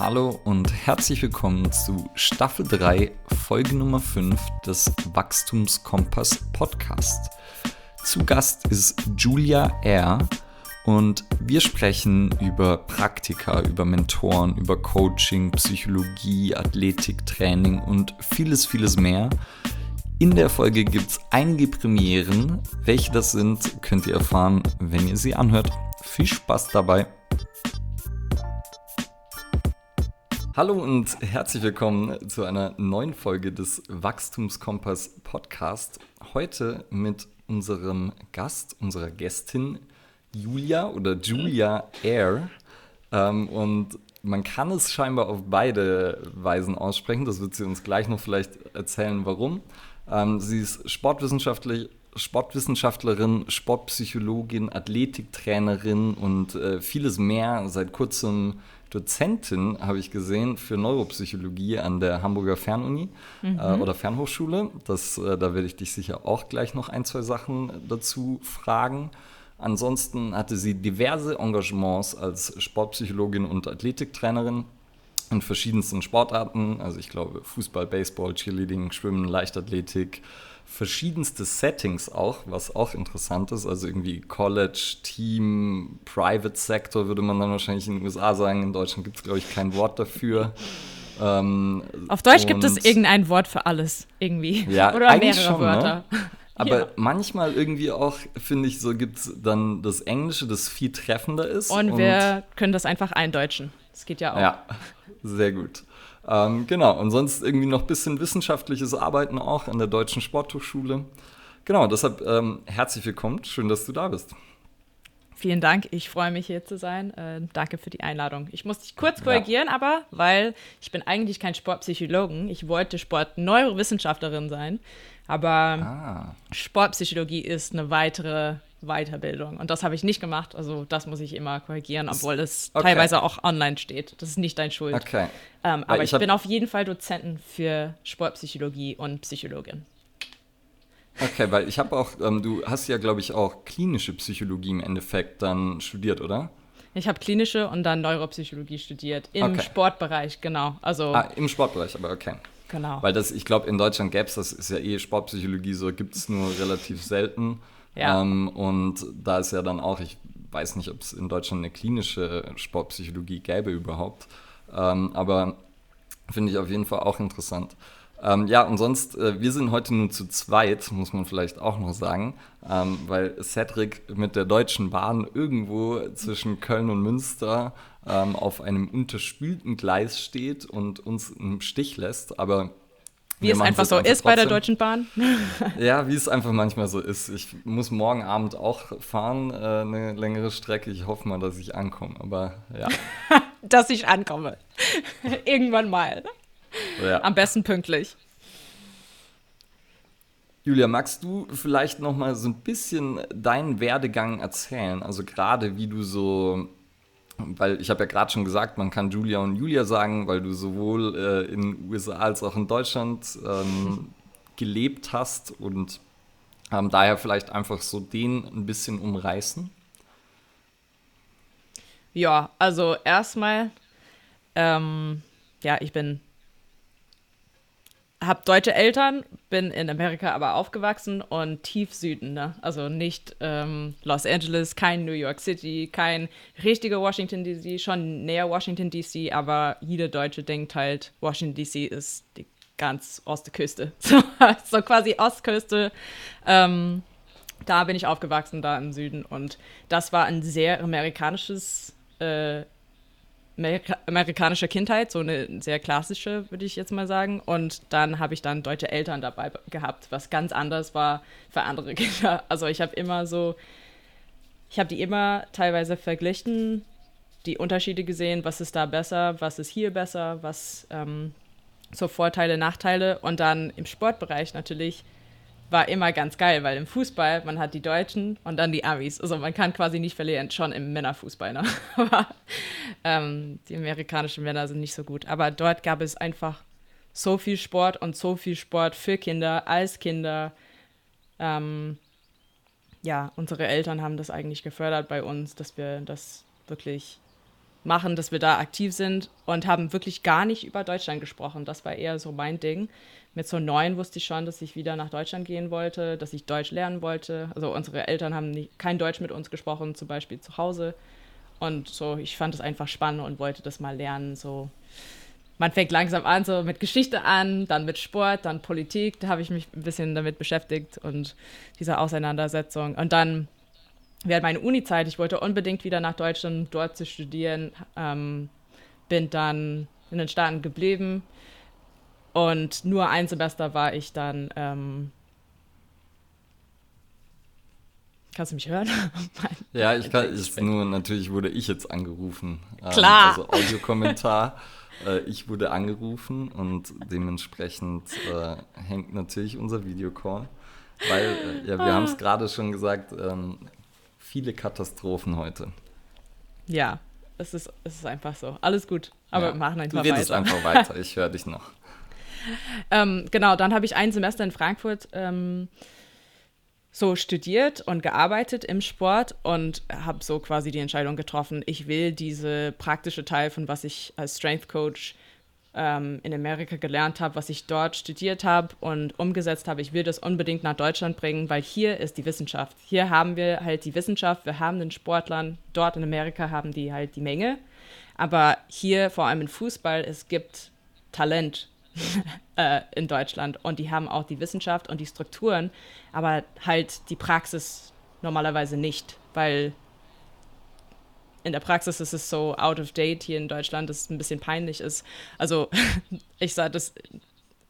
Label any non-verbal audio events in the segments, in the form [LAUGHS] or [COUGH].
Hallo und herzlich willkommen zu Staffel 3, Folge Nummer 5 des Wachstumskompass Podcast. Zu Gast ist Julia R. und wir sprechen über Praktika, über Mentoren, über Coaching, Psychologie, Athletik, Training und vieles, vieles mehr. In der Folge gibt es einige Premieren. Welche das sind, könnt ihr erfahren, wenn ihr sie anhört. Viel Spaß dabei! Hallo und herzlich willkommen zu einer neuen Folge des Wachstumskompass Podcast. Heute mit unserem Gast, unserer Gästin Julia oder Julia Air. Ähm, und man kann es scheinbar auf beide Weisen aussprechen. Das wird sie uns gleich noch vielleicht erzählen, warum. Ähm, sie ist sportwissenschaftlich, Sportwissenschaftlerin, Sportpsychologin, Athletiktrainerin und äh, vieles mehr. Seit kurzem Dozentin, habe ich gesehen, für Neuropsychologie an der Hamburger Fernuni mhm. äh, oder Fernhochschule. Das, äh, da werde ich dich sicher auch gleich noch ein, zwei Sachen dazu fragen. Ansonsten hatte sie diverse Engagements als Sportpsychologin und Athletiktrainerin in verschiedensten Sportarten. Also ich glaube Fußball, Baseball, Cheerleading, Schwimmen, Leichtathletik, verschiedenste Settings auch, was auch interessant ist. Also irgendwie College, Team, Private Sector würde man dann wahrscheinlich in den USA sagen. In Deutschland gibt es, glaube ich, kein Wort dafür. Ähm, Auf Deutsch gibt es irgendein Wort für alles, irgendwie. Ja, [LAUGHS] Oder mehrere schon, ne? Wörter. Ne? Aber ja. manchmal irgendwie auch, finde ich, so gibt es dann das Englische, das viel treffender ist. Und, und wir können das einfach eindeutschen. Das geht ja auch. Ja, sehr gut. Ähm, genau, und sonst irgendwie noch ein bisschen wissenschaftliches Arbeiten auch an der Deutschen Sporthochschule. Genau, deshalb ähm, herzlich willkommen. Schön, dass du da bist. Vielen Dank, ich freue mich hier zu sein. Äh, danke für die Einladung. Ich muss dich kurz korrigieren, ja. aber weil ich bin eigentlich kein Sportpsychologen. Ich wollte Sportneurowissenschaftlerin sein, aber ah. Sportpsychologie ist eine weitere Weiterbildung. Und das habe ich nicht gemacht. Also das muss ich immer korrigieren, obwohl es okay. teilweise auch online steht. Das ist nicht dein Schuld. Okay. Ähm, aber ich, ich bin auf jeden Fall Dozentin für Sportpsychologie und Psychologin. Okay, weil ich habe auch, ähm, du hast ja, glaube ich, auch klinische Psychologie im Endeffekt dann studiert, oder? Ich habe klinische und dann Neuropsychologie studiert. Im okay. Sportbereich, genau. Also, ah, im Sportbereich, aber okay. Genau. Weil das, ich glaube, in Deutschland gäbe es, das ist ja eh Sportpsychologie, so gibt es nur relativ selten. Ja. Ähm, und da ist ja dann auch, ich weiß nicht, ob es in Deutschland eine klinische Sportpsychologie gäbe überhaupt, ähm, aber finde ich auf jeden Fall auch interessant. Ähm, ja, und sonst, äh, wir sind heute nur zu zweit, muss man vielleicht auch noch sagen, ähm, weil Cedric mit der Deutschen Bahn irgendwo zwischen Köln und Münster ähm, auf einem unterspülten Gleis steht und uns im Stich lässt. Aber wie es einfach so einfach ist bei der Deutschen Bahn. [LAUGHS] ja, wie es einfach manchmal so ist. Ich muss morgen Abend auch fahren, äh, eine längere Strecke. Ich hoffe mal, dass ich ankomme, aber ja. [LAUGHS] dass ich ankomme. [LAUGHS] Irgendwann mal. Ja. Am besten pünktlich. Julia, magst du vielleicht noch mal so ein bisschen deinen Werdegang erzählen? Also gerade wie du so weil ich habe ja gerade schon gesagt, man kann Julia und Julia sagen, weil du sowohl äh, in den USA als auch in Deutschland ähm, [LAUGHS] gelebt hast und ähm, daher vielleicht einfach so den ein bisschen umreißen. Ja, also erstmal, ähm, ja, ich bin habe deutsche Eltern, bin in Amerika aber aufgewachsen und tief Süden, ne? Also nicht ähm, Los Angeles, kein New York City, kein richtiger Washington DC, schon näher Washington DC, aber jeder Deutsche denkt halt, Washington DC ist die ganz Ostküste. [LAUGHS] So, so quasi Ostküste. Ähm, da bin ich aufgewachsen, da im Süden. Und das war ein sehr amerikanisches äh, Amerika amerikanische Kindheit, so eine sehr klassische, würde ich jetzt mal sagen. Und dann habe ich dann deutsche Eltern dabei gehabt, was ganz anders war für andere [LAUGHS] Kinder. Also ich habe immer so, ich habe die immer teilweise verglichen, die Unterschiede gesehen, was ist da besser, was ist hier besser, was ähm, so Vorteile, Nachteile. Und dann im Sportbereich natürlich war immer ganz geil, weil im Fußball, man hat die Deutschen und dann die Amis. Also man kann quasi nicht verlieren, schon im Männerfußball. Ne? [LAUGHS] Aber ähm, die amerikanischen Männer sind nicht so gut. Aber dort gab es einfach so viel Sport und so viel Sport für Kinder, als Kinder. Ähm, ja, unsere Eltern haben das eigentlich gefördert bei uns, dass wir das wirklich machen, dass wir da aktiv sind und haben wirklich gar nicht über Deutschland gesprochen. Das war eher so mein Ding. Mit so neun wusste ich schon, dass ich wieder nach Deutschland gehen wollte, dass ich Deutsch lernen wollte. Also unsere Eltern haben nicht, kein Deutsch mit uns gesprochen, zum Beispiel zu Hause. Und so, ich fand es einfach spannend und wollte das mal lernen. So, man fängt langsam an, so mit Geschichte an, dann mit Sport, dann Politik. Da habe ich mich ein bisschen damit beschäftigt und diese Auseinandersetzung. Und dann während meiner Uni-Zeit, ich wollte unbedingt wieder nach Deutschland, dort zu studieren, ähm, bin dann in den Staaten geblieben und nur ein Semester war ich dann. Ähm, Kannst du mich hören? [LAUGHS] ja, ich kann. Ist nur natürlich wurde ich jetzt angerufen. Ähm, Klar. Ähm, also Audiokommentar. [LAUGHS] äh, ich wurde angerufen und dementsprechend äh, hängt natürlich unser Videocall. Weil, äh, ja, wir ah. haben es gerade schon gesagt, ähm, viele Katastrophen heute. Ja, es ist, es ist einfach so. Alles gut. Aber ja, wir machen einfach weiter. Du redest einfach [LAUGHS] weiter. Ich höre dich noch. [LAUGHS] ähm, genau, dann habe ich ein Semester in Frankfurt ähm, so studiert und gearbeitet im Sport und habe so quasi die Entscheidung getroffen, ich will diese praktische Teil von was ich als Strength Coach ähm, in Amerika gelernt habe, was ich dort studiert habe und umgesetzt habe, ich will das unbedingt nach Deutschland bringen, weil hier ist die Wissenschaft. Hier haben wir halt die Wissenschaft, wir haben den Sportlern, dort in Amerika haben die halt die Menge. Aber hier, vor allem im Fußball, es gibt Talent [LAUGHS] äh, in Deutschland und die haben auch die Wissenschaft und die Strukturen, aber halt die Praxis normalerweise nicht, weil in der Praxis ist es so out of date hier in Deutschland, dass es ein bisschen peinlich ist. Also [LAUGHS] ich sage das,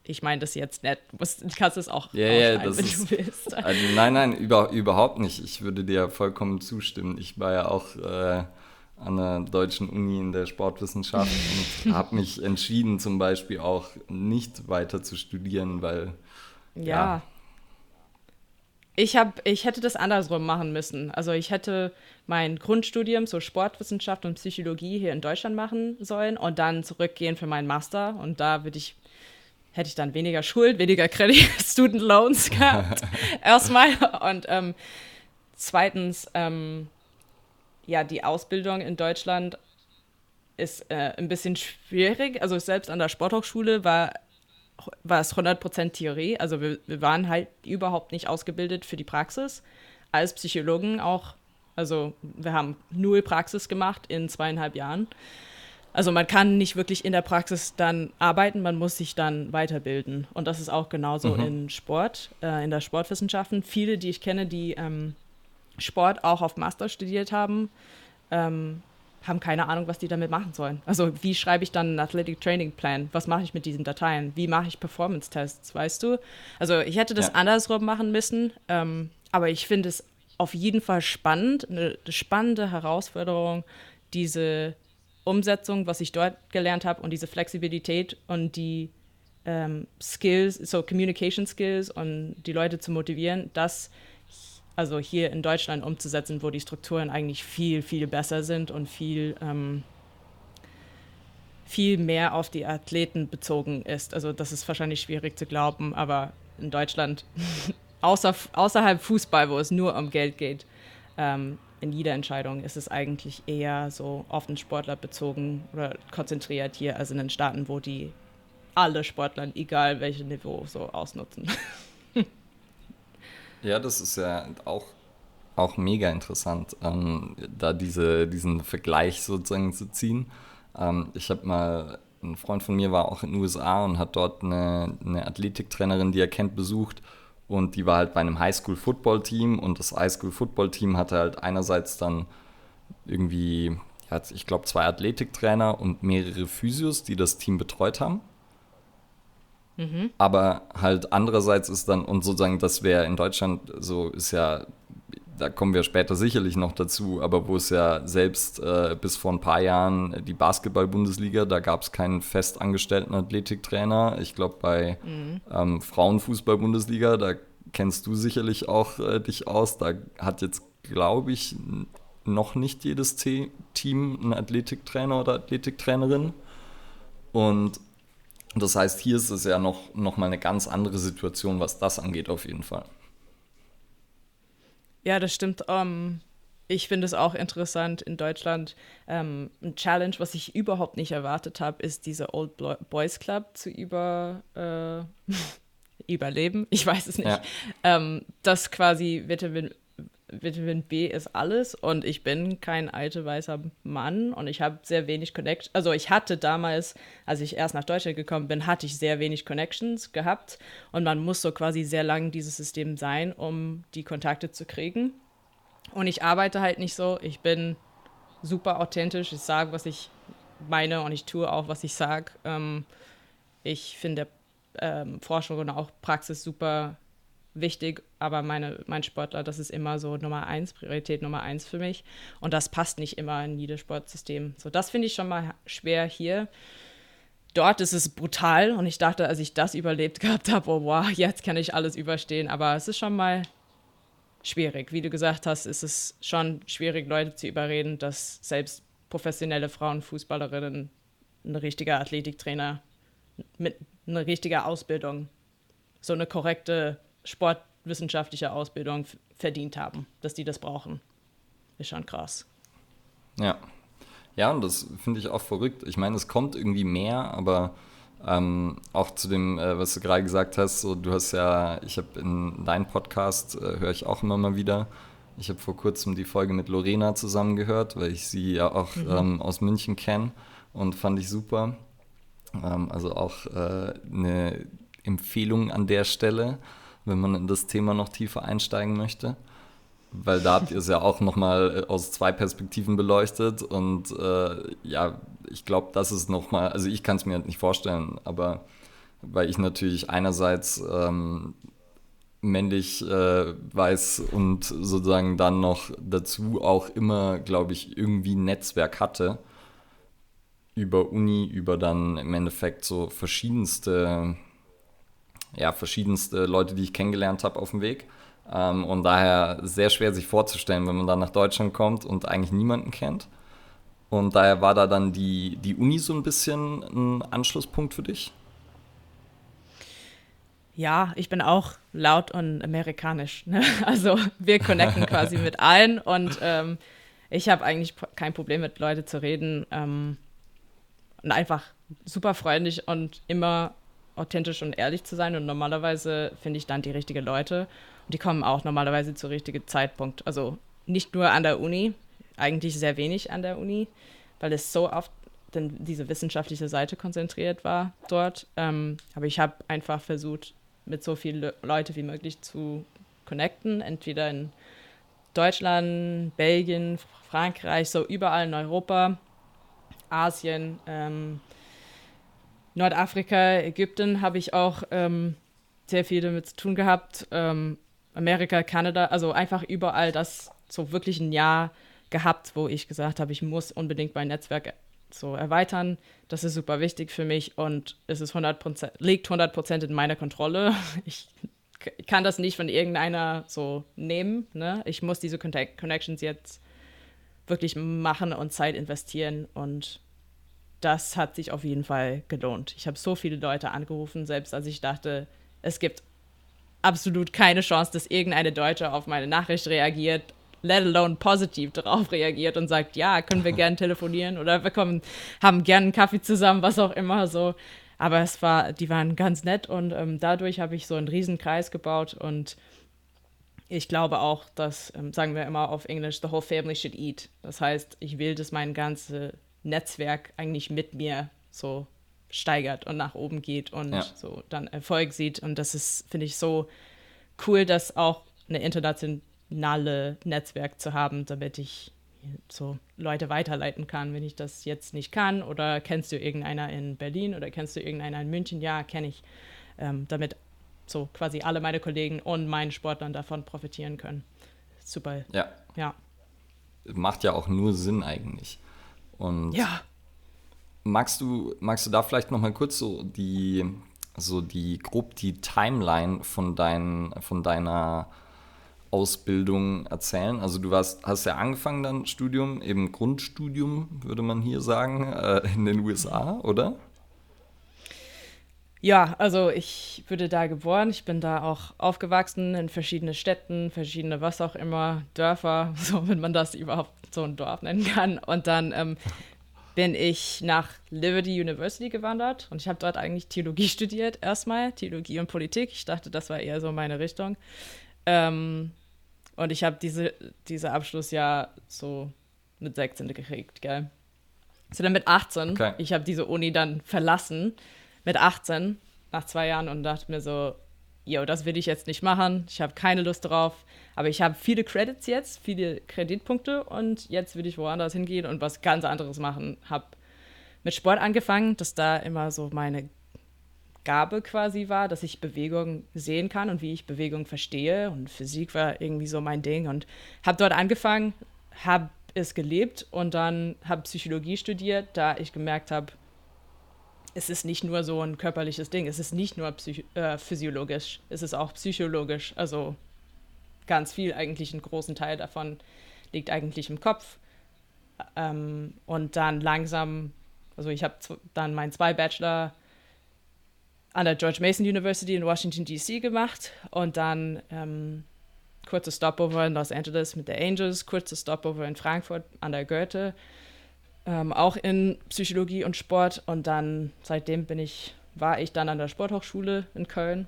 ich meine das jetzt nicht. Du, kannst es auch yeah, yeah, wenn ist, du willst. Also nein, nein, über, überhaupt nicht. Ich würde dir vollkommen zustimmen. Ich war ja auch äh, an der deutschen Uni in der Sportwissenschaft und [LAUGHS] habe mich entschieden, zum Beispiel auch nicht weiter zu studieren, weil ja. ja. Ich, hab, ich hätte das andersrum machen müssen. Also ich hätte mein Grundstudium, so Sportwissenschaft und Psychologie hier in Deutschland machen sollen und dann zurückgehen für meinen Master. Und da würde ich, hätte ich dann weniger Schuld, weniger Credit, [LAUGHS] Student Loans gehabt. [LAUGHS] Erstmal. Und ähm, zweitens, ähm, ja, die Ausbildung in Deutschland ist äh, ein bisschen schwierig. Also selbst an der Sporthochschule war, war es 100% Theorie. Also wir, wir waren halt überhaupt nicht ausgebildet für die Praxis. Als Psychologen auch. Also wir haben null Praxis gemacht in zweieinhalb Jahren. Also man kann nicht wirklich in der Praxis dann arbeiten, man muss sich dann weiterbilden. Und das ist auch genauso mhm. in Sport, äh, in der Sportwissenschaften. Viele, die ich kenne, die ähm, Sport auch auf Master studiert haben, ähm, haben keine Ahnung, was die damit machen sollen. Also wie schreibe ich dann einen Athletic Training Plan? Was mache ich mit diesen Dateien? Wie mache ich Performance-Tests, weißt du? Also ich hätte das ja. andersrum machen müssen, ähm, aber ich finde es auf jeden Fall spannend, eine, spannende Herausforderung, diese Umsetzung, was ich dort gelernt habe und diese Flexibilität und die ähm, Skills, so Communication Skills und die Leute zu motivieren, das also hier in Deutschland umzusetzen, wo die Strukturen eigentlich viel, viel besser sind und viel, ähm, viel mehr auf die Athleten bezogen ist. Also das ist wahrscheinlich schwierig zu glauben, aber in Deutschland, [LAUGHS] außer, außerhalb Fußball, wo es nur um Geld geht, ähm, in jeder Entscheidung ist es eigentlich eher so auf den Sportler bezogen oder konzentriert hier, als in den Staaten, wo die alle Sportler, egal welches Niveau, so ausnutzen. [LAUGHS] Ja, das ist ja auch, auch mega interessant, ähm, da diese, diesen Vergleich sozusagen zu ziehen. Ähm, ich habe mal, ein Freund von mir war auch in den USA und hat dort eine, eine Athletiktrainerin, die er kennt, besucht. Und die war halt bei einem Highschool-Football-Team und das Highschool-Football-Team hatte halt einerseits dann irgendwie, ich glaube, zwei Athletiktrainer und mehrere Physios, die das Team betreut haben. Mhm. Aber halt andererseits ist dann, und sozusagen, das wäre in Deutschland so, ist ja, da kommen wir später sicherlich noch dazu, aber wo es ja selbst äh, bis vor ein paar Jahren die Basketball-Bundesliga, da gab es keinen festangestellten Athletiktrainer. Ich glaube, bei mhm. ähm, Frauenfußball-Bundesliga, da kennst du sicherlich auch äh, dich aus, da hat jetzt, glaube ich, noch nicht jedes Team einen Athletiktrainer oder Athletiktrainerin. Und das heißt, hier ist es ja noch, noch mal eine ganz andere Situation, was das angeht, auf jeden Fall. Ja, das stimmt. Um, ähm, ich finde es auch interessant in Deutschland. Ähm, ein Challenge, was ich überhaupt nicht erwartet habe, ist diese Old Boys Club zu über, äh, [LAUGHS] überleben. Ich weiß es nicht. Ja. Ähm, das quasi Vitamin, Vitamin B ist alles und ich bin kein alter weißer Mann und ich habe sehr wenig Connection. Also ich hatte damals, als ich erst nach Deutschland gekommen bin, hatte ich sehr wenig Connections gehabt und man muss so quasi sehr lang dieses System sein, um die Kontakte zu kriegen. Und ich arbeite halt nicht so. Ich bin super authentisch. Ich sage, was ich meine und ich tue auch, was ich sage. Ähm, ich finde ähm, Forschung und auch Praxis super wichtig, aber meine, mein Sportler, das ist immer so Nummer eins, Priorität Nummer eins für mich. Und das passt nicht immer in jedes Sportsystem. So, das finde ich schon mal schwer hier. Dort ist es brutal und ich dachte, als ich das überlebt gehabt habe, oh wow, jetzt kann ich alles überstehen. Aber es ist schon mal schwierig. Wie du gesagt hast, ist es schon schwierig, Leute zu überreden, dass selbst professionelle Frauenfußballerinnen ein richtiger Athletiktrainer mit einer richtigen Ausbildung, so eine korrekte sportwissenschaftliche Ausbildung verdient haben, dass die das brauchen. Ist schon krass. Ja. Ja, und das finde ich auch verrückt. Ich meine, es kommt irgendwie mehr, aber ähm, auch zu dem, äh, was du gerade gesagt hast, so, du hast ja, ich habe in deinem Podcast, äh, höre ich auch immer mal wieder, ich habe vor kurzem die Folge mit Lorena zusammengehört, weil ich sie ja auch mhm. ähm, aus München kenne und fand ich super. Ähm, also auch äh, eine Empfehlung an der Stelle, wenn man in das Thema noch tiefer einsteigen möchte. Weil da habt ihr es ja auch nochmal äh, aus zwei Perspektiven beleuchtet und äh, ja, ich glaube, das ist nochmal, also ich kann es mir nicht vorstellen, aber weil ich natürlich einerseits ähm, männlich äh, weiß und sozusagen dann noch dazu auch immer, glaube ich, irgendwie ein Netzwerk hatte über Uni, über dann im Endeffekt so verschiedenste, ja, verschiedenste Leute, die ich kennengelernt habe auf dem Weg ähm, und daher sehr schwer sich vorzustellen, wenn man dann nach Deutschland kommt und eigentlich niemanden kennt. Und daher war da dann die, die Uni so ein bisschen ein Anschlusspunkt für dich? Ja, ich bin auch laut und amerikanisch. Ne? [LAUGHS] Also wir connecten quasi mit allen und ähm, ich habe eigentlich kein Problem mit Leuten zu reden ähm, und einfach super freundlich und immer authentisch und ehrlich zu sein. Und normalerweise finde ich dann die richtigen Leute die kommen auch normalerweise zu richtigen Zeitpunkt. Also nicht nur an der Uni, eigentlich sehr wenig an der Uni, weil es so oft denn diese wissenschaftliche Seite konzentriert war dort. Ähm, aber ich habe einfach versucht, mit so vielen Le Leuten wie möglich zu connecten, entweder in Deutschland, Belgien, Frankreich, so überall in Europa, Asien, ähm, Nordafrika, Ägypten habe ich auch ähm, sehr viel damit zu tun gehabt. Ähm, Amerika, Kanada, also einfach überall das so wirklich ein Jahr gehabt, wo ich gesagt habe, ich muss unbedingt mein Netzwerk so erweitern. Das ist super wichtig für mich und es ist 100%, liegt 100% in meiner Kontrolle. [LAUGHS] Ich kann das nicht von irgendeiner so nehmen. Ne? Ich muss diese Connections jetzt wirklich machen und Zeit investieren und das hat sich auf jeden Fall gelohnt. Ich habe so viele Leute angerufen, selbst als ich dachte, es gibt absolut keine Chance, dass irgendeine Deutsche auf meine Nachricht reagiert, let alone positiv darauf reagiert und sagt, ja, können wir [LAUGHS] gern telefonieren oder wir kommen, haben gern einen Kaffee zusammen, was auch immer so. Aber es war, die waren ganz nett und ähm, dadurch habe ich so einen riesen Kreis gebaut und ich glaube auch, dass, ähm, sagen wir immer auf Englisch, the whole family should eat. Das heißt, ich will, dass mein ganzes Netzwerk eigentlich mit mir so steigert und nach oben geht und ja. so dann Erfolg sieht. Und das ist, finde ich, so cool, das auch eine internationale Netzwerk zu haben, damit ich so Leute weiterleiten kann, wenn ich das jetzt nicht kann. Oder kennst du irgendeiner in Berlin oder kennst du irgendeiner in München? Ja, kenne ich. Ähm, damit so quasi alle meine Kollegen und meinen Sportlern davon profitieren können. Super. Ja. Ja. Macht ja auch nur Sinn eigentlich. Und ja. Magst du, magst du da vielleicht noch mal kurz so die, so die grob die Timeline von, dein, von deiner Ausbildung erzählen? Also du warst, hast ja angefangen dann Studium, eben Grundstudium, würde man hier sagen, äh, in den USA, oder? Ja, also ich wurde da geboren, ich bin da auch aufgewachsen in verschiedene Städten, verschiedene was auch immer, Dörfer, [LAUGHS] so wenn man das überhaupt so ein Dorf nennen kann. Und dann ähm, bin ich nach Liberty University gewandert und ich habe dort eigentlich Theologie studiert erstmal, Theologie und Politik. Ich dachte, das war eher so meine Richtung. Ähm, und ich habe diese, diese Abschlussjahr so mit 16 gekriegt, gell? So dann mit 18. Okay. Ich habe diese Uni dann verlassen mit 18 nach zwei Jahren und dachte mir so, yo, das will ich jetzt nicht machen. Ich habe keine Lust drauf. Aber ich habe viele Credits jetzt, viele Kreditpunkte und jetzt will ich woanders hingehen und was ganz anderes machen. Habe mit Sport angefangen, dass da immer so meine Gabe quasi war, dass ich Bewegung sehen kann und wie ich Bewegung verstehe. Und Physik war irgendwie so mein Ding. Und habe dort angefangen, habe es gelebt und dann habe Psychologie studiert, da ich gemerkt habe, es ist nicht nur so ein körperliches Ding, es ist nicht nur äh, physiologisch, es ist auch psychologisch. Also ganz viel, eigentlich einen großen Teil davon liegt eigentlich im Kopf. Ähm, und dann langsam, also ich habe dann meinen zwei Bachelor an der George Mason University in Washington, D.C. gemacht und dann ähm, kurze Stopover in Los Angeles mit der Angels, kurze Stopover in Frankfurt an der Goethe, ähm, auch in Psychologie und Sport und dann seitdem bin ich, war ich dann an der Sporthochschule in Köln,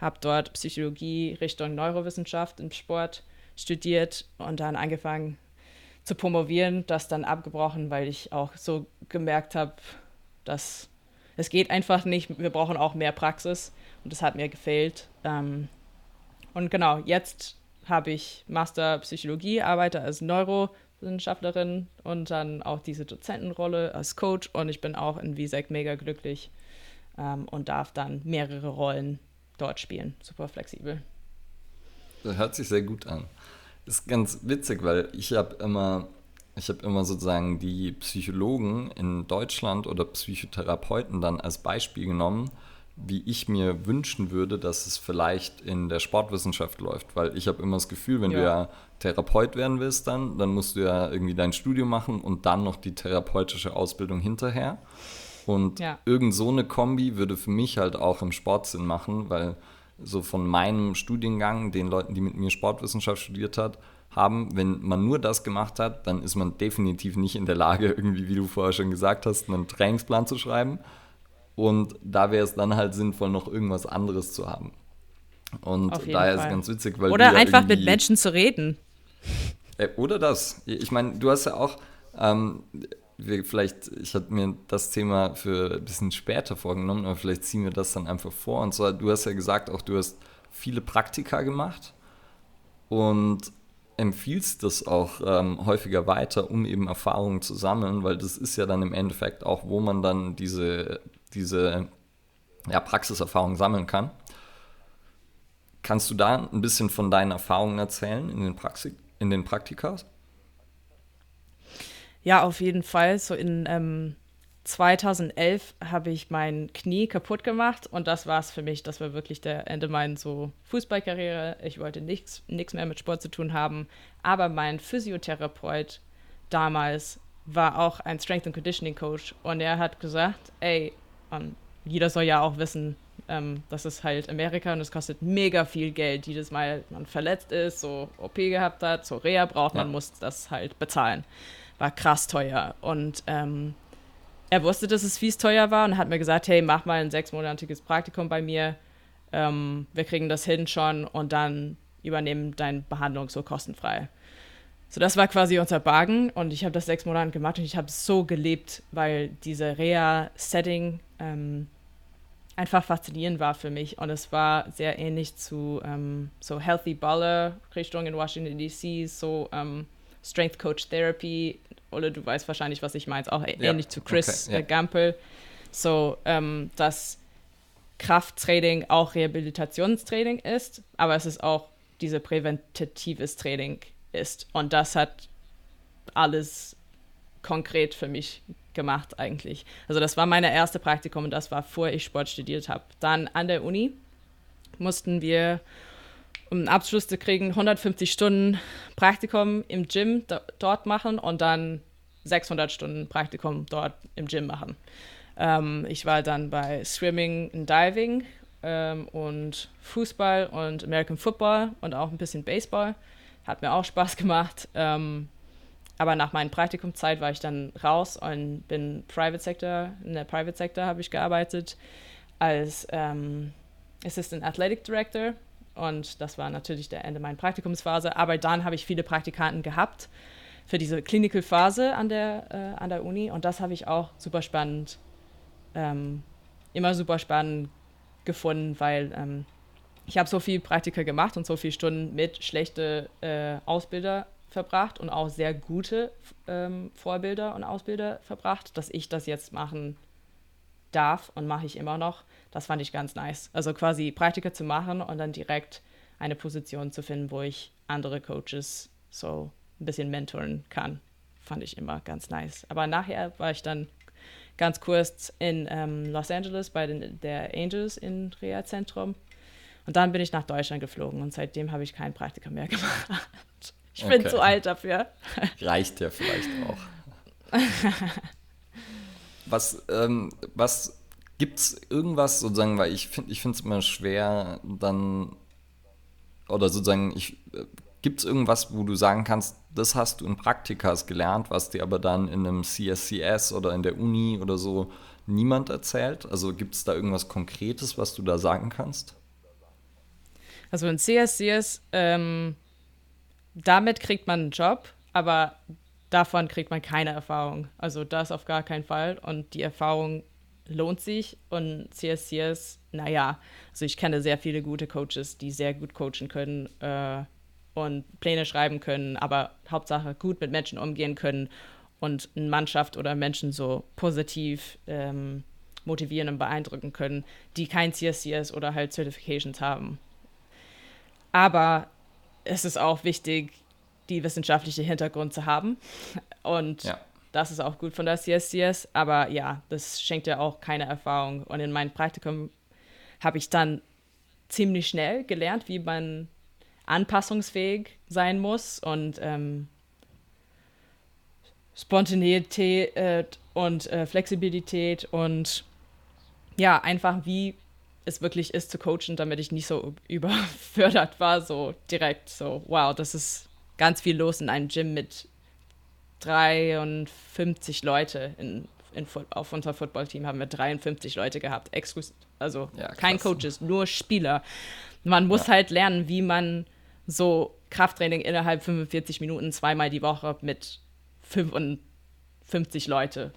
habe dort Psychologie Richtung Neurowissenschaft im Sport studiert und dann angefangen zu promovieren, das dann abgebrochen, weil ich auch so gemerkt habe, dass es geht einfach nicht. Wir brauchen auch mehr Praxis und das hat mir gefehlt. Ähm, und genau, jetzt habe ich Master Psychologie, arbeite als Neurowissenschaftlerin und dann auch diese Dozentenrolle als Coach und ich bin auch in Wiesek mega glücklich ähm, und darf dann mehrere Rollen dort spielen. Super flexibel. Das hört sich sehr gut an. Ist ganz witzig, weil ich habe immer ich habe immer sozusagen die Psychologen in Deutschland oder Psychotherapeuten dann als Beispiel genommen, wie ich mir wünschen würde, dass es vielleicht in der Sportwissenschaft läuft. Weil ich habe immer das Gefühl, wenn ja. du ja Therapeut werden willst, dann, dann musst du ja irgendwie dein Studium machen und dann noch die therapeutische Ausbildung hinterher. Und ja. irgend so eine Kombi würde für mich halt auch im Sport Sinn machen, weil so von meinem Studiengang, den Leuten, die mit mir Sportwissenschaft studiert hat, haben, wenn man nur das gemacht hat, dann ist man definitiv nicht in der Lage, [LAUGHS] irgendwie, wie du vorher schon gesagt hast, einen Trainingsplan zu schreiben. Und da wäre es dann halt sinnvoll, noch irgendwas anderes zu haben. Und daher ist es ganz witzig, weil. Oder einfach mit Menschen zu reden. Äh, oder das. Ich meine, du hast ja auch. Ähm, wir vielleicht, ich hatte mir das Thema für ein bisschen später vorgenommen, aber vielleicht ziehen wir das dann einfach vor. Und zwar, du hast ja gesagt, auch du hast viele Praktika gemacht. Und empfiehlst das auch ähm, häufiger weiter, um eben Erfahrungen zu sammeln, weil das ist ja dann im Endeffekt auch, wo man dann diese, diese ja, Praxiserfahrung sammeln kann. Kannst du da ein bisschen von deinen Erfahrungen erzählen in den, Praxik in den Praktikas? Ja, auf jeden Fall. So in ähm, 2011 habe ich mein Knie kaputt gemacht und das war es für mich. Das war wirklich der Ende meiner so Fußballkarriere. Ich wollte nichts mehr mit Sport zu tun haben. Aber mein Physiotherapeut damals war auch ein Strength and Conditioning Coach und er hat gesagt, ey, um, jeder soll ja auch wissen, ähm, das ist halt Amerika und es kostet mega viel Geld. Jedes Mal, man verletzt ist, so OP gehabt hat, so Reha braucht, man muss das halt bezahlen. War krass teuer und ähm, er wusste, dass es fies teuer war und hat mir gesagt, hey, mach mal ein sechsmonatiges Praktikum bei mir. Ähm, wir kriegen das hin schon und dann übernehmen deine Behandlung so kostenfrei. So, das war quasi unser Bargen und ich habe das sechs Monate gemacht und ich habe so gelebt, weil diese Reha-Setting ähm, einfach faszinierend war für mich und es war sehr ähnlich zu ähm, so Healthy Baller Richtung in Washington DC, so ähm, Strength Coach Therapy oder du weißt wahrscheinlich, was ich meine, auch ja. ähnlich zu Chris okay, ja. Gampel. So, ähm, dass Krafttraining auch Rehabilitationstraining ist, aber es ist auch diese präventatives Training ist. Und das hat alles konkret für mich gemacht eigentlich. Also das war meine erste Praktikum und das war, vor ich Sport studiert habe. Dann an der Uni mussten wir um einen Abschluss zu kriegen, 150 Stunden Praktikum im Gym dort machen und dann 600 Stunden Praktikum dort im Gym machen. Ähm, ich war dann bei Swimming und Diving ähm, und Fußball und American Football und auch ein bisschen Baseball. Hat mir auch Spaß gemacht. Ähm, aber nach meiner Praktikumzeit war ich dann raus und bin Private Sector, in der Private Sector habe ich gearbeitet als ähm, Assistant Athletic Director und das war natürlich der Ende meiner Praktikumsphase. Aber dann habe ich viele Praktikanten gehabt für diese Clinical Phase an der, äh, an der Uni und das habe ich auch super spannend, ähm, immer super spannend gefunden, weil ähm, ich habe so viel Praktika gemacht und so viele Stunden mit schlechten äh, Ausbilder verbracht und auch sehr gute ähm, Vorbilder und Ausbilder verbracht, dass ich das jetzt machen darf und mache ich immer noch. Das fand ich ganz nice. Also quasi Praktika zu machen und dann direkt eine Position zu finden, wo ich andere Coaches so ein bisschen mentoren kann, fand ich immer ganz nice. Aber nachher war ich dann ganz kurz in ähm, Los Angeles bei den, der Angels in Reha-Zentrum. Und dann bin ich nach Deutschland geflogen und seitdem habe ich kein Praktika mehr [LAUGHS] gemacht. Ich okay. bin zu alt dafür. Reicht ja vielleicht auch. [LAUGHS] was, ähm, was gibt es irgendwas sozusagen, weil ich finde ich es immer schwer, dann, oder sozusagen, ich, äh, gibt es irgendwas, wo du sagen kannst, das hast du in Praktikas gelernt, was dir aber dann in einem CSCS oder in der Uni oder so niemand erzählt? Also gibt es da irgendwas Konkretes, was du da sagen kannst? Also in CSCS, ähm, damit kriegt man einen Job, aber davon kriegt man keine Erfahrung. Also das auf gar keinen Fall. Und die Erfahrung lohnt sich. Und CSCS, naja, also ich kenne sehr viele gute Coaches, die sehr gut coachen können äh, und Pläne schreiben können, aber Hauptsache gut mit Menschen umgehen können und eine Mannschaft oder Menschen so positiv ähm, motivieren und beeindrucken können, die kein CSCS oder halt Certifications haben. Aber es ist auch wichtig, die wissenschaftliche Hintergrund zu haben. Und ja. das ist auch gut von der CSCS. Aber ja, das schenkt ja auch keine Erfahrung. Und in meinem Praktikum habe ich dann ziemlich schnell gelernt, wie man anpassungsfähig sein muss und ähm, Spontaneität äh, und äh, Flexibilität und ja, einfach wie es wirklich ist zu coachen, damit ich nicht so überfördert war, so direkt so, wow, das ist ganz viel los in einem Gym mit 53 Leute in, in, auf unser Footballteam haben wir 53 Leute gehabt, exklusiv, also ja, kein Coaches, nur Spieler. Man muss ja. halt lernen, wie man so Krafttraining innerhalb 45 Minuten zweimal die Woche mit 55 Leute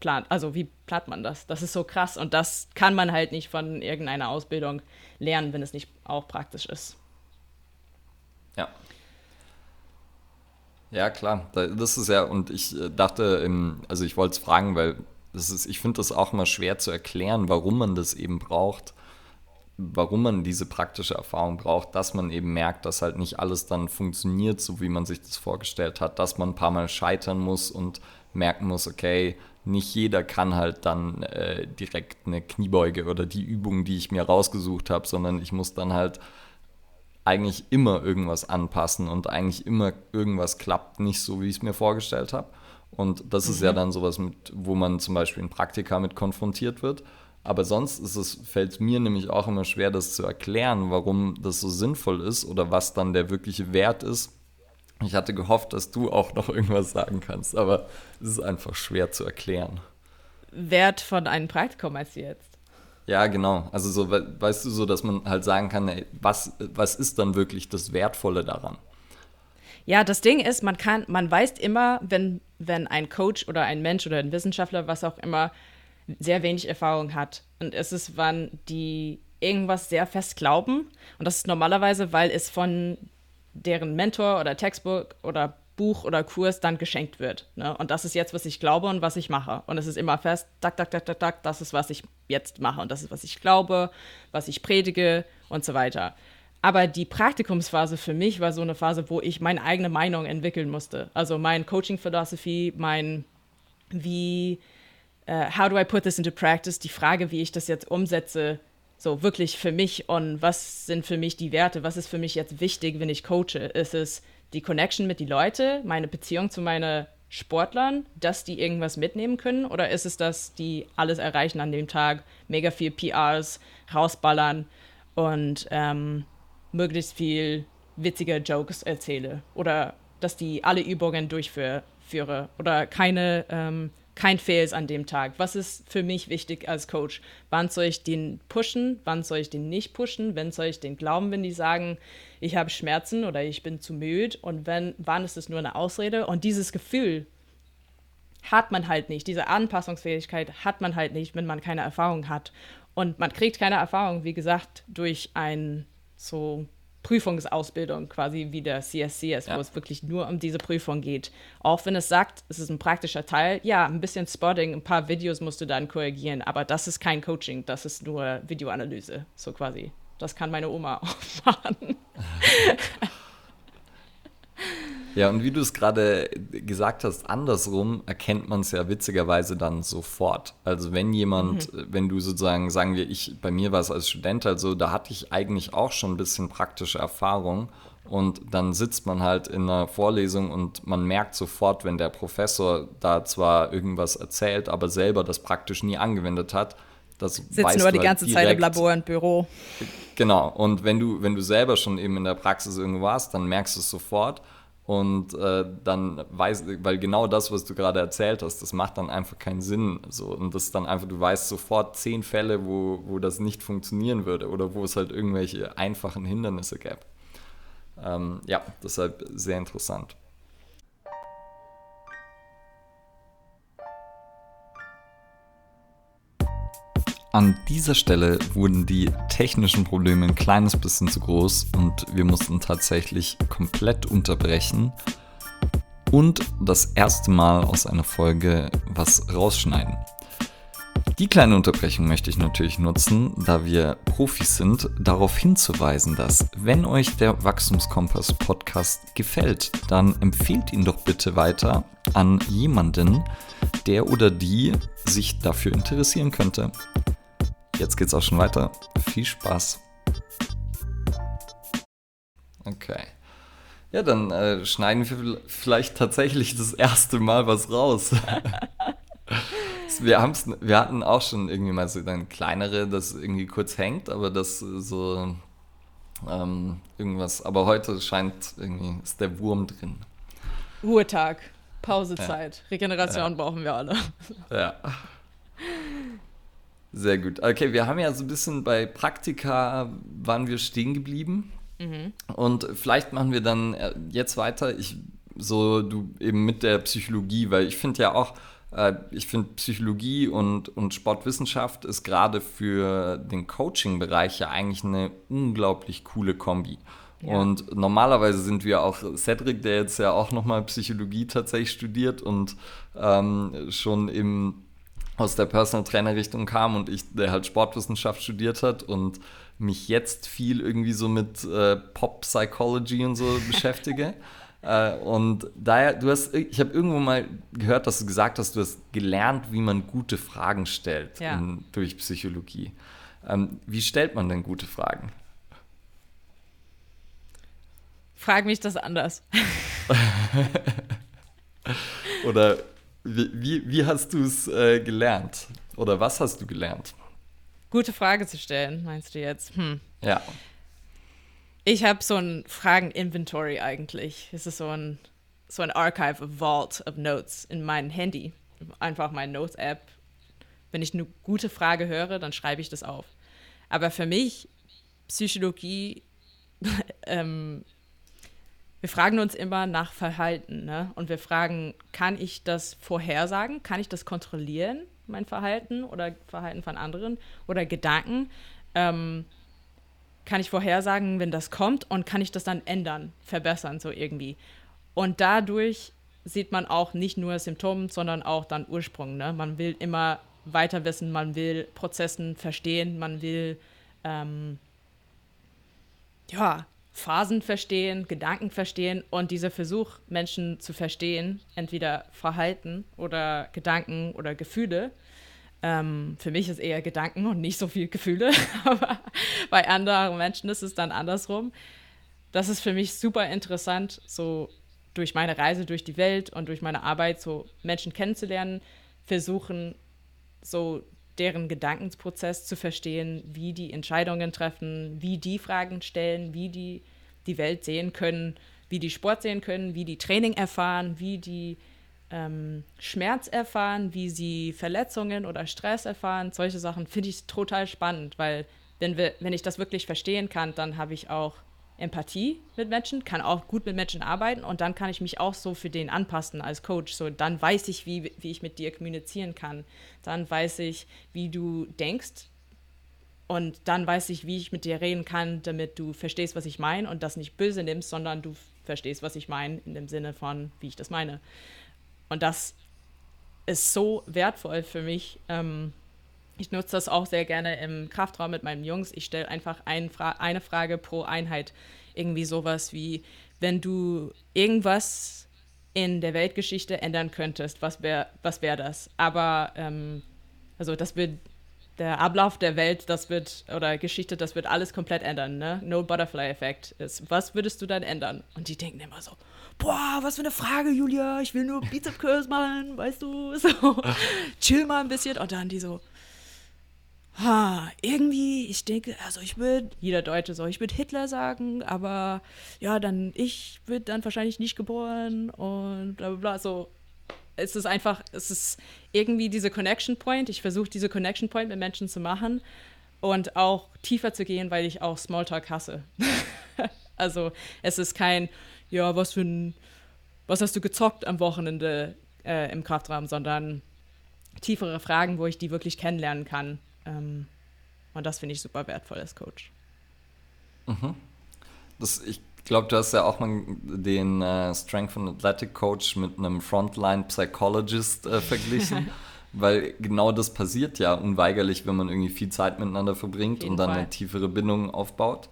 plant. Also wie plant man das? Das ist so krass und das kann man halt nicht von irgendeiner Ausbildung lernen, wenn es nicht auch praktisch ist. Ja. Ja, klar. Das ist ja, und ich äh, dachte, also ich wollte es fragen, weil das ist, ich finde das auch immer schwer zu erklären, warum man das eben braucht, warum man diese praktische Erfahrung braucht, dass man eben merkt, dass halt nicht alles dann funktioniert, so wie man sich das vorgestellt hat, dass man ein paar Mal scheitern muss und merken muss, okay, nicht jeder kann halt dann äh, direkt eine Kniebeuge oder die Übung, die ich mir rausgesucht habe, sondern ich muss dann halt eigentlich immer irgendwas anpassen und eigentlich immer irgendwas klappt nicht so, wie ich es mir vorgestellt habe. Und das mhm. ist ja mhm. dann sowas, mit, wo man zum Beispiel in Praktika mit konfrontiert wird. Aber sonst ist es, fällt es mir nämlich auch immer schwer, das zu erklären, warum das so sinnvoll ist oder was dann der wirkliche Wert ist ich hatte gehofft, dass du auch noch irgendwas sagen kannst, aber es ist einfach schwer zu erklären. Wert von einem Praktikum als jetzt? Ja, genau. Also so, weißt du, so, dass man halt sagen kann, ey, was, was ist dann wirklich das Wertvolle daran? Ja, das Ding ist, man kann, man weiß immer, wenn, wenn ein Coach oder ein Mensch oder ein Wissenschaftler, was auch immer, sehr wenig Erfahrung hat. Und es ist, wann die irgendwas sehr fest glauben. Und das ist normalerweise, weil es von deren Mentor oder Textbook oder Buch oder Kurs dann geschenkt wird. Ne? Und das ist jetzt, was ich glaube und was ich mache. Und es ist immer fest, tak, tak, tak, tak, tak, das ist, was ich jetzt mache. Und das ist, was ich glaube, was ich predige und so weiter. Aber die Praktikumsphase für mich war so eine Phase, wo ich meine eigene Meinung entwickeln musste. Also mein Coaching-Philosophie, mein wie, uh, how do I put this into practice, die Frage, wie ich das jetzt umsetze, so wirklich für mich und was sind für mich die Werte, was ist für mich jetzt wichtig, wenn ich coache? Ist es die Connection mit den Leuten, meine Beziehung zu meinen Sportlern, dass die irgendwas mitnehmen können? Oder ist es, dass die alles erreichen an dem Tag, mega viel PRs rausballern und ähm, möglichst viel witzige Jokes erzähle? Oder dass die alle Übungen durchführe oder keine ähm, kein Fails an dem Tag. Was ist für mich wichtig als Coach? Wann soll ich den pushen? Wann soll ich den nicht pushen? Wann soll ich den glauben, wenn die sagen, ich habe Schmerzen oder ich bin zu müde? Und wenn, wann ist es nur eine Ausrede? Und dieses Gefühl hat man halt nicht. Diese Anpassungsfähigkeit hat man halt nicht, wenn man keine Erfahrung hat. Und man kriegt keine Erfahrung, wie gesagt, durch ein so Prüfungsausbildung quasi wie der CSCS, ja. wo es wirklich nur um diese Prüfung geht. Auch wenn es sagt, es ist ein praktischer Teil, ja, ein bisschen Spotting, ein paar Videos musst du dann korrigieren, aber das ist kein Coaching, das ist nur Videoanalyse, so quasi. Das kann meine Oma [LAUGHS] auch machen. [LAUGHS] Ja, und wie du es gerade gesagt hast, andersrum erkennt man es ja witzigerweise dann sofort. Also wenn jemand, mhm. wenn du sozusagen, sagen wir, ich, bei mir war es als Student also, da hatte ich eigentlich auch schon ein bisschen praktische Erfahrung. Und dann sitzt man halt in einer Vorlesung und man merkt sofort, wenn der Professor da zwar irgendwas erzählt, aber selber das praktisch nie angewendet hat, das Sitzt nur die halt ganze direkt. Zeit im Labor und Büro. Genau. Und wenn du, wenn du selber schon eben in der Praxis irgendwo warst, dann merkst du es sofort. Und äh, dann weiß, weil genau das, was du gerade erzählt hast, das macht dann einfach keinen Sinn. So. Und das dann einfach, du weißt sofort zehn Fälle, wo, wo das nicht funktionieren würde oder wo es halt irgendwelche einfachen Hindernisse gäbe. Ähm, ja, deshalb sehr interessant. An dieser Stelle wurden die technischen Probleme ein kleines bisschen zu groß und wir mussten tatsächlich komplett unterbrechen und das erste Mal aus einer Folge was rausschneiden. Die kleine Unterbrechung möchte ich natürlich nutzen, da wir Profis sind, darauf hinzuweisen, dass wenn euch der Wachstumskompass Podcast gefällt, dann empfehlt ihn doch bitte weiter an jemanden, der oder die sich dafür interessieren könnte. Jetzt geht's auch schon weiter. Viel Spaß. Okay. Ja, dann äh, schneiden wir vielleicht tatsächlich das erste Mal was raus. [LAUGHS] wir, haben's, wir hatten auch schon irgendwie mal so ein kleinere, das irgendwie kurz hängt, aber das so ähm, irgendwas. Aber heute scheint irgendwie, ist der Wurm drin. Ruhetag, Pausezeit, ja. Regeneration ja. brauchen wir alle. Ja. [LAUGHS] Sehr gut. Okay, wir haben ja so ein bisschen bei Praktika waren wir stehen geblieben. Mhm. Und vielleicht machen wir dann äh, jetzt weiter. Ich so du eben mit der Psychologie, weil ich finde ja auch, äh, ich finde Psychologie und, und Sportwissenschaft ist gerade für den Coaching-Bereich ja eigentlich eine unglaublich coole Kombi. Ja. Und normalerweise sind wir auch Cedric, der jetzt ja auch nochmal Psychologie tatsächlich studiert und ähm, schon im aus der Personal Trainer Richtung kam und ich, der halt Sportwissenschaft studiert hat und mich jetzt viel irgendwie so mit äh, Pop Psychology und so [LAUGHS] beschäftige. Äh, und daher, du hast, ich habe irgendwo mal gehört, dass du gesagt hast, du hast gelernt, wie man gute Fragen stellt ja. in, durch Psychologie. Ähm, wie stellt man denn gute Fragen? Frag mich das anders. [LAUGHS] Oder wie, wie, hast du es äh, gelernt? Oder was hast du gelernt? Gute Frage zu stellen, meinst du jetzt? Hm. Ja. Ich habe so ein Fragen-Inventory eigentlich. Es ist so ein, so ein Archive, a Vault of Notes in meinem Handy. Einfach meine Notes-App. Wenn ich eine gute Frage höre, dann schreibe ich das auf. Aber für mich, Psychologie [LAUGHS] ähm, wir fragen uns immer nach Verhalten, ne? Und wir fragen, kann ich das vorhersagen? Kann ich das kontrollieren, mein Verhalten oder Verhalten von anderen oder Gedanken? Ähm, kann ich vorhersagen, wenn das kommt und kann ich das dann ändern, verbessern, so irgendwie? Und dadurch sieht man auch nicht nur Symptome, sondern auch dann Ursprung. Ne? Man will immer weiter wissen, man will Prozessen verstehen, man will ähm, ja, Phasen verstehen, Gedanken verstehen und dieser Versuch, Menschen zu verstehen, entweder Verhalten oder Gedanken oder Gefühle. Ähm, für mich ist eher Gedanken und nicht so viel Gefühle, [LAUGHS] aber bei anderen Menschen ist es dann andersrum. Das ist für mich super interessant, so durch meine Reise durch die Welt und durch meine Arbeit so Menschen kennenzulernen, versuchen, so deren Gedankensprozess zu verstehen, wie die Entscheidungen treffen, wie die Fragen stellen, wie die die Welt sehen können, wie die Sport sehen können, wie die Training erfahren, wie die ähm, Schmerz erfahren, wie sie Verletzungen oder Stress erfahren. Solche Sachen finde ich total spannend, weil wenn, wir, wenn ich das wirklich verstehen kann, dann habe ich auch Empathie mit Menschen, kann auch gut mit Menschen arbeiten und dann kann ich mich auch so für den anpassen als Coach. So, dann weiß ich, wie, wie ich mit dir kommunizieren kann. Dann weiß ich, wie du denkst. Und dann weiß ich, wie ich mit dir reden kann, damit du verstehst, was ich meine und das nicht böse nimmst, sondern du verstehst, was ich meine, in dem Sinne von, wie ich das meine. Und das ist so wertvoll für mich. Ähm, ich nutze das auch sehr gerne im Kraftraum mit meinen Jungs. Ich stelle einfach ein Fra eine Frage pro Einheit. Irgendwie sowas wie, wenn du irgendwas in der Weltgeschichte ändern könntest, was wäre was wär das? Aber, ähm, also das wird, der Ablauf der Welt, das wird, oder Geschichte, das wird alles komplett ändern, ne? No Butterfly-Effekt ist. Was würdest du dann ändern? Und die denken immer so, boah, was für eine Frage, Julia, ich will nur Bizep Curls machen, weißt du, [LAUGHS] so, chill mal ein bisschen. Und dann die so, ha, irgendwie, ich denke, also ich würde, jeder Deutsche so, ich würde Hitler sagen, aber ja, dann, ich würde dann wahrscheinlich nicht geboren und bla bla bla, so. Es ist einfach, es ist irgendwie diese Connection Point. Ich versuche diese Connection Point mit Menschen zu machen und auch tiefer zu gehen, weil ich auch Smalltalk hasse. [LAUGHS] also es ist kein, ja, was für ein, was hast du gezockt am Wochenende äh, im Kraftraum, sondern tiefere Fragen, wo ich die wirklich kennenlernen kann. Ähm, und das finde ich super wertvoll als Coach. Mhm. Das, ich glaube, du hast ja auch mal den äh, Strength and Athletic Coach mit einem Frontline Psychologist äh, verglichen. [LAUGHS] weil genau das passiert ja unweigerlich, wenn man irgendwie viel Zeit miteinander verbringt und dann Fall. eine tiefere Bindung aufbaut.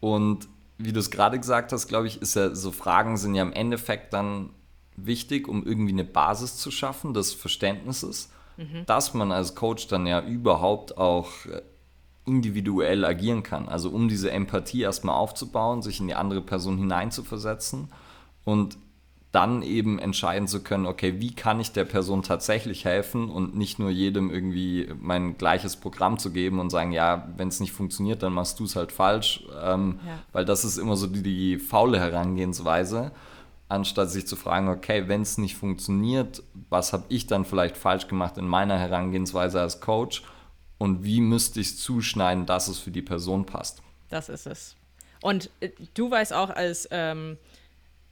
Und wie du es gerade gesagt hast, glaube ich, ist ja so Fragen sind ja im Endeffekt dann wichtig, um irgendwie eine Basis zu schaffen des Verständnisses, mhm. dass man als Coach dann ja überhaupt auch äh, individuell agieren kann. Also um diese Empathie erstmal aufzubauen, sich in die andere Person hineinzuversetzen und dann eben entscheiden zu können, okay, wie kann ich der Person tatsächlich helfen und nicht nur jedem irgendwie mein gleiches Programm zu geben und sagen, ja, wenn es nicht funktioniert, dann machst du es halt falsch, ähm, ja. weil das ist immer so die, die faule Herangehensweise, anstatt sich zu fragen, okay, wenn es nicht funktioniert, was habe ich dann vielleicht falsch gemacht in meiner Herangehensweise als Coach und wie müsste ich es zuschneiden, dass es für die Person passt. Das ist es. Und äh, du weißt auch als ähm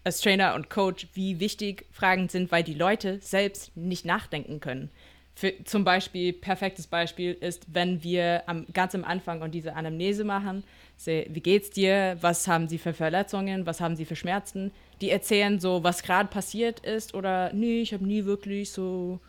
als Trainer und Coach, wie wichtig Fragen sind, weil die Leute selbst nicht nachdenken können. Für, zum Beispiel, perfektes Beispiel ist, wenn wir am, ganz am Anfang und diese Anamnese machen, wie geht's dir, was haben sie für Verletzungen, was haben sie für Schmerzen, die erzählen so, was gerade passiert ist oder nee, ich habe nie wirklich so,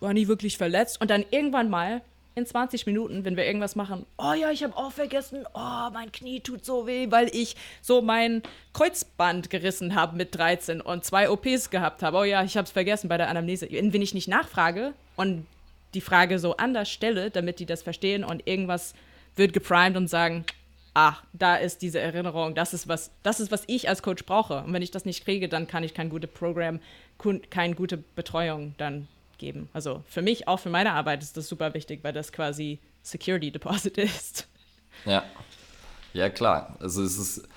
war nie wirklich verletzt. Und dann irgendwann mal in 20 Minuten, wenn wir irgendwas machen, oh ja, ich habe auch vergessen, oh, mein Knie tut so weh, weil ich so mein Kreuzband gerissen habe mit 13 und zwei OPs gehabt habe. Oh ja, ich habe es vergessen bei der Anamnese. Wenn ich nicht nachfrage und die Frage so anders stelle, damit die das verstehen und irgendwas wird geprimed und sagen, ach, da ist diese Erinnerung, das ist was, das ist was ich als Coach brauche. Und wenn ich das nicht kriege, dann kann ich kein gutes Programm, keine gute Betreuung dann geben. Also für mich, auch für meine Arbeit ist das super wichtig, weil das quasi Security Deposit [LAUGHS] ist. Ja. Ja, klar. Also es ist,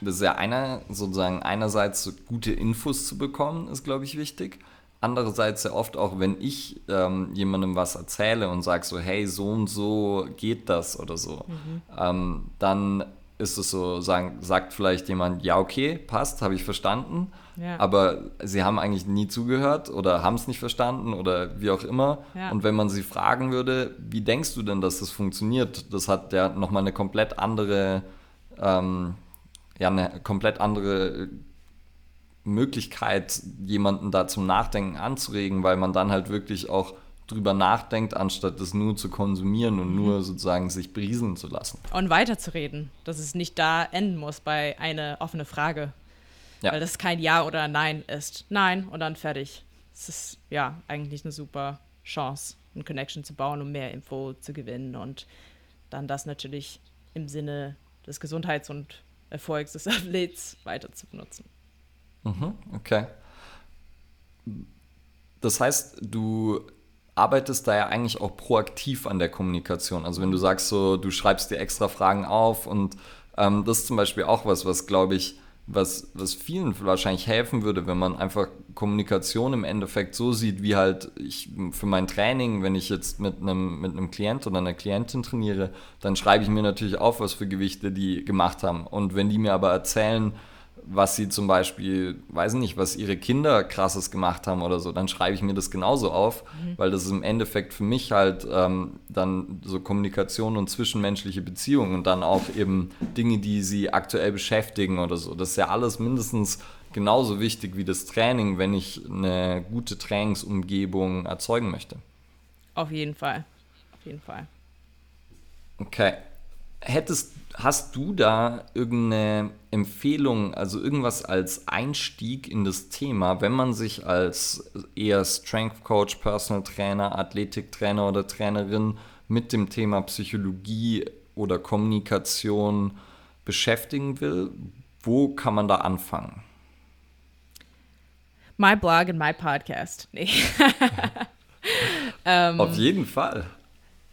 das ist ja einer, sozusagen einerseits gute Infos zu bekommen, ist, glaube ich, wichtig. Andererseits ja oft auch, wenn ich ähm, jemandem was erzähle und sage so, hey, so und so geht das oder so, mhm. ähm, dann ist es so, sagen, sagt vielleicht jemand, ja, okay, passt, habe ich verstanden. Ja. Aber sie haben eigentlich nie zugehört oder haben es nicht verstanden oder wie auch immer. Ja. Und wenn man sie fragen würde, wie denkst du denn, dass das funktioniert? Das hat ja nochmal eine komplett andere, ähm, ja, eine komplett andere Möglichkeit, jemanden da zum Nachdenken anzuregen, weil man dann halt wirklich auch drüber nachdenkt, anstatt das nur zu konsumieren und mhm. nur sozusagen sich brieseln zu lassen. Und weiterzureden, dass es nicht da enden muss bei einer offenen Frage. Ja. Weil das kein Ja oder Nein ist. Nein und dann fertig. Es ist ja eigentlich eine super Chance, eine Connection zu bauen, um mehr Info zu gewinnen und dann das natürlich im Sinne des Gesundheits- und Erfolgs des [LAUGHS] Athlets weiter zu benutzen. Mhm, okay. Das heißt, du arbeitest da ja eigentlich auch proaktiv an der Kommunikation. Also wenn du sagst so, du schreibst dir extra Fragen auf und ähm, das ist zum Beispiel auch was, was glaube ich, was, was vielen wahrscheinlich helfen würde, wenn man einfach Kommunikation im Endeffekt so sieht, wie halt ich für mein Training, wenn ich jetzt mit einem, mit einem Klient oder einer Klientin trainiere, dann schreibe ich mir natürlich auf, was für Gewichte die gemacht haben. Und wenn die mir aber erzählen, was sie zum Beispiel, weiß nicht, was ihre Kinder krasses gemacht haben oder so, dann schreibe ich mir das genauso auf, mhm. weil das ist im Endeffekt für mich halt ähm, dann so Kommunikation und zwischenmenschliche Beziehungen und dann auch eben Dinge, die sie aktuell beschäftigen oder so. Das ist ja alles mindestens genauso wichtig wie das Training, wenn ich eine gute Trainingsumgebung erzeugen möchte. Auf jeden Fall. Auf jeden Fall. Okay. Hättest, hast du da irgendeine Empfehlung, also irgendwas als Einstieg in das Thema, wenn man sich als eher Strength Coach, Personal Trainer, Athletiktrainer oder Trainerin mit dem Thema Psychologie oder Kommunikation beschäftigen will? Wo kann man da anfangen? My blog and my podcast. Nee. [LAUGHS] ähm, Auf jeden Fall.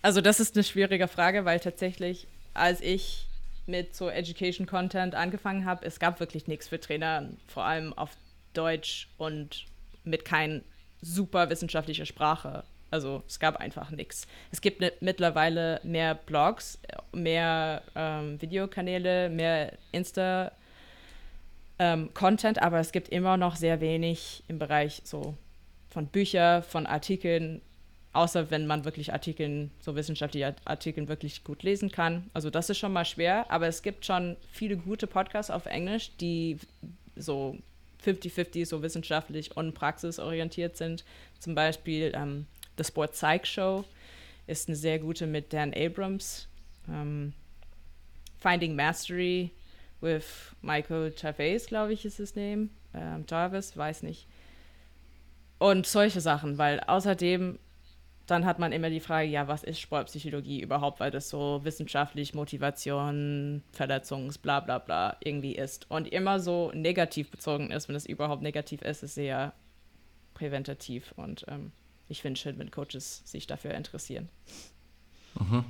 Also das ist eine schwierige Frage, weil tatsächlich, als ich mit so Education Content angefangen habe, es gab wirklich nichts für Trainer, vor allem auf Deutsch und mit kein super wissenschaftlicher Sprache. Also es gab einfach nichts. Es gibt ne, mittlerweile mehr Blogs, mehr ähm, Videokanäle, mehr Insta ähm, Content, aber es gibt immer noch sehr wenig im Bereich so von Büchern, von Artikeln, außer wenn man wirklich Artikeln, so wissenschaftliche Artikeln wirklich gut lesen kann. Also das ist schon mal schwer, aber es gibt schon viele gute Podcasts auf Englisch, die so 50-50 so wissenschaftlich und praxisorientiert sind. Zum Beispiel ähm, The Sport Psych Show ist eine sehr gute mit Dan Abrams. Ähm, Finding Mastery with Michael Chavez, glaube ich, ist his name. Ähm, Jarvis, weiß nicht. Und solche Sachen, weil außerdem dann hat man immer die Frage, ja, was ist Sportpsychologie überhaupt, weil das so wissenschaftlich Motivation, Verletzungs, bla bla bla irgendwie ist. Und immer so negativ bezogen ist, wenn es überhaupt negativ ist, ist sehr präventativ. Und ähm, ich finde schön, wenn Coaches sich dafür interessieren. Mhm.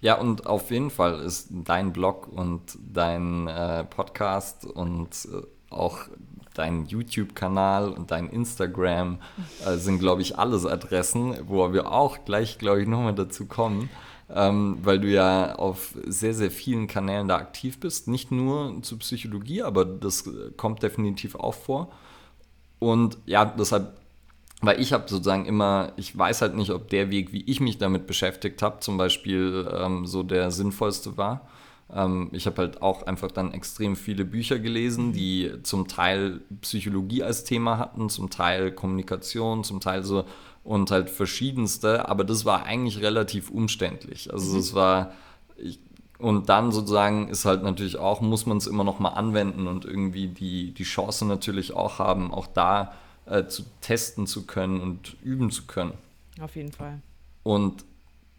Ja, und auf jeden Fall ist dein Blog und dein äh, Podcast und äh, auch dein YouTube-Kanal und dein Instagram äh, sind, glaube ich, alles Adressen, wo wir auch gleich, glaube ich, nochmal dazu kommen, ähm, weil du ja auf sehr, sehr vielen Kanälen da aktiv bist. Nicht nur zu Psychologie, aber das kommt definitiv auch vor. Und ja, deshalb weil ich habe sozusagen immer, ich weiß halt nicht, ob der Weg, wie ich mich damit beschäftigt habe, zum Beispiel ähm, so der sinnvollste war. Ähm, ich habe halt auch einfach dann extrem viele Bücher gelesen, die zum Teil Psychologie als Thema hatten, zum Teil Kommunikation, zum Teil so und halt verschiedenste, aber das war eigentlich relativ umständlich. Also mhm. es war, ich, und dann sozusagen ist halt natürlich auch, muss man es immer noch mal anwenden und irgendwie die, die Chance natürlich auch haben, auch da äh, zu testen zu können und üben zu können. Auf jeden Fall. Und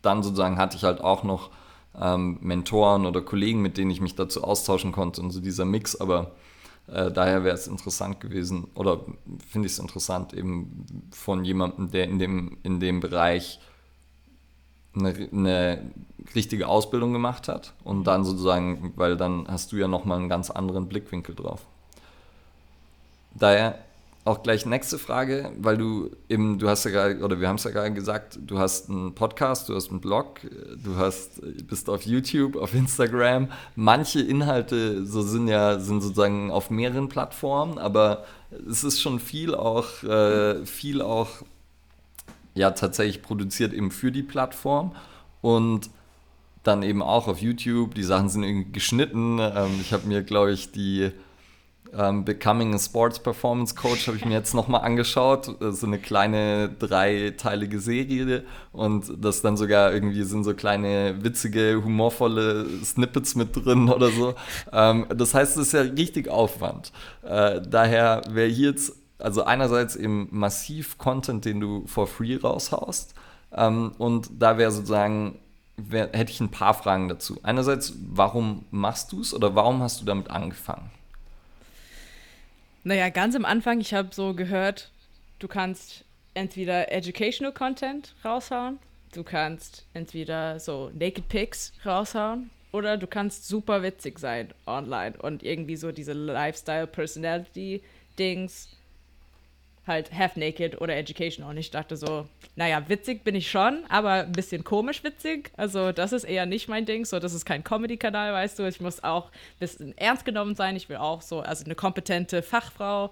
dann sozusagen hatte ich halt auch noch ähm, Mentoren oder Kollegen, mit denen ich mich dazu austauschen konnte und so dieser Mix, aber äh, daher wäre es interessant gewesen oder finde ich es interessant eben von jemandem, der in dem, in dem Bereich eine, eine richtige Ausbildung gemacht hat und dann sozusagen, weil dann hast du ja nochmal einen ganz anderen Blickwinkel drauf. Daher auch gleich nächste Frage, weil du eben, du hast ja gerade, oder wir haben es ja gerade gesagt, du hast einen Podcast, du hast einen Blog, du hast, bist auf YouTube, auf Instagram. Manche Inhalte so sind ja, sind sozusagen auf mehreren Plattformen, aber es ist schon viel auch, äh, viel auch ja tatsächlich produziert eben für die Plattform und dann eben auch auf YouTube. Die Sachen sind irgendwie geschnitten. Ähm, ich habe mir, glaube ich, die ähm, Becoming a Sports Performance Coach habe ich mir jetzt nochmal angeschaut. So eine kleine dreiteilige Serie und das dann sogar irgendwie sind so kleine witzige, humorvolle Snippets mit drin oder so. Ähm, das heißt, es ist ja richtig Aufwand. Äh, daher wäre hier jetzt, also einerseits eben massiv Content, den du for free raushaust. Ähm, und da wäre sozusagen wär, hätte ich ein paar Fragen dazu. Einerseits, warum machst du es oder warum hast du damit angefangen? Naja, ganz am Anfang, ich habe so gehört, du kannst entweder Educational Content raushauen, du kannst entweder so Naked Pics raushauen oder du kannst super witzig sein online und irgendwie so diese Lifestyle-Personality-Dings halt half naked oder education und ich dachte so, naja, witzig bin ich schon, aber ein bisschen komisch witzig. Also das ist eher nicht mein Ding. So, das ist kein Comedy-Kanal, weißt du. Ich muss auch ein bisschen ernst genommen sein. Ich will auch so, also eine kompetente Fachfrau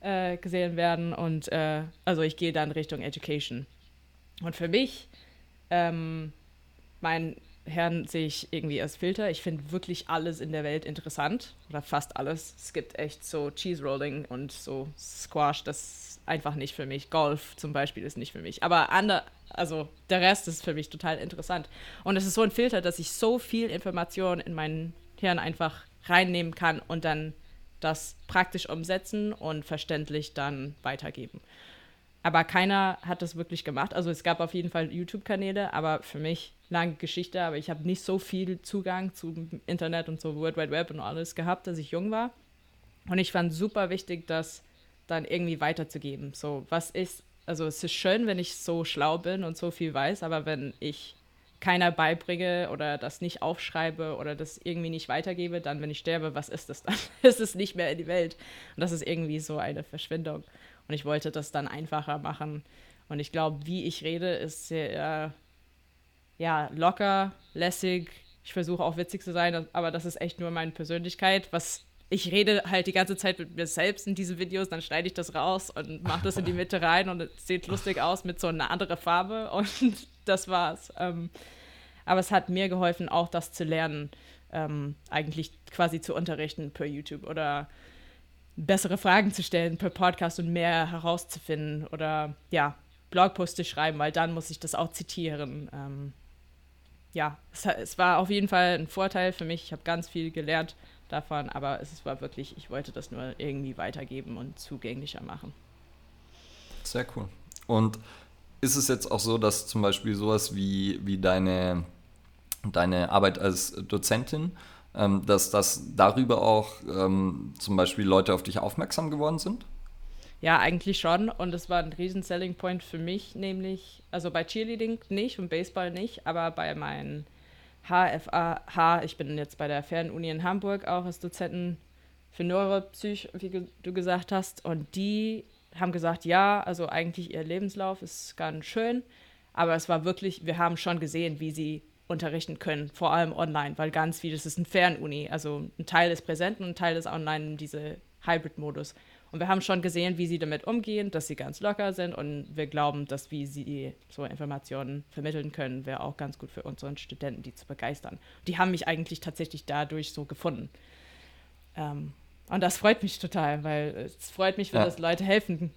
äh, gesehen werden und äh, also ich gehe dann Richtung Education. Und für mich, ähm, mein Herrn sehe ich irgendwie als Filter. Ich finde wirklich alles in der Welt interessant. Oder fast alles. Es gibt echt so Cheese Rolling und so Squash, das einfach nicht für mich. Golf zum Beispiel ist nicht für mich. Aber andere, also der Rest ist für mich total interessant. Und es ist so ein Filter, dass ich so viel Information in meinen Hirn einfach reinnehmen kann und dann das praktisch umsetzen und verständlich dann weitergeben. Aber keiner hat das wirklich gemacht. Also es gab auf jeden Fall YouTube-Kanäle, aber für mich lange Geschichte, aber ich habe nicht so viel Zugang zum Internet und so World Wide Web und alles gehabt, als ich jung war. Und ich fand super wichtig, das dann irgendwie weiterzugeben. So, was ist, also es ist schön, wenn ich so schlau bin und so viel weiß, aber wenn ich keiner beibringe oder das nicht aufschreibe oder das irgendwie nicht weitergebe, dann, wenn ich sterbe, was ist das dann? [LAUGHS] ist es nicht mehr in die Welt. Und das ist irgendwie so eine Verschwindung. Und ich wollte das dann einfacher machen. Und ich glaube, wie ich rede, ist sehr, ja, locker, lässig. Ich versuche auch witzig zu sein, aber das ist echt nur meine Persönlichkeit. Was ich rede halt die ganze Zeit mit mir selbst in diesen Videos, dann schneide ich das raus und mache das in die Mitte rein und es sieht lustig aus mit so einer anderen Farbe [LAUGHS] und das war's. Ähm, aber es hat mir geholfen, auch das zu lernen, ähm, eigentlich quasi zu unterrichten per YouTube oder bessere Fragen zu stellen per Podcast und mehr herauszufinden oder ja, Blogpost zu schreiben, weil dann muss ich das auch zitieren. Ähm, ja, es, es, war auf jeden Fall ein Vorteil für mich. Ich habe ganz viel gelernt davon, aber es war wirklich, ich wollte das nur irgendwie weitergeben und zugänglicher machen. Sehr cool. Und ist es jetzt auch so, dass zum Beispiel sowas wie, wie deine, deine Arbeit als Dozentin ähm, dass das darüber auch ähm, zum Beispiel Leute auf dich aufmerksam geworden sind? Ja, eigentlich schon. Und es war ein riesen Selling Point für mich, nämlich, also bei Cheerleading nicht und Baseball nicht, aber bei meinen HFAH, ich bin jetzt bei der Fernuni in Hamburg auch als Dozenten für Neuropsych, wie du gesagt hast. Und die haben gesagt, ja, also eigentlich ihr Lebenslauf ist ganz schön, aber es war wirklich, wir haben schon gesehen, wie sie unterrichten können, vor allem online, weil ganz viel, das ist ein Fernuni, also ein Teil ist präsent und ein Teil ist online in diese Hybrid-Modus. Und wir haben schon gesehen, wie sie damit umgehen, dass sie ganz locker sind und wir glauben, dass wie sie so Informationen vermitteln können, wäre auch ganz gut für unseren Studenten, die zu begeistern. Die haben mich eigentlich tatsächlich dadurch so gefunden. Ähm, und das freut mich total, weil es freut mich, wenn ja. das Leute helfen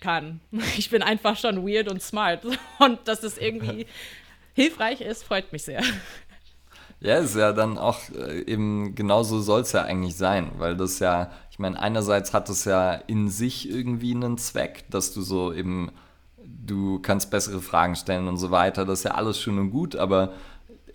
kann. [LAUGHS] Ich bin einfach schon weird und smart [LAUGHS] und das ist irgendwie [LAUGHS] hilfreich ist, freut mich sehr. Ja, ist ja dann auch äh, eben genauso soll es ja eigentlich sein, weil das ja, ich meine, einerseits hat es ja in sich irgendwie einen Zweck, dass du so eben, du kannst bessere Fragen stellen und so weiter, das ist ja alles schön und gut, aber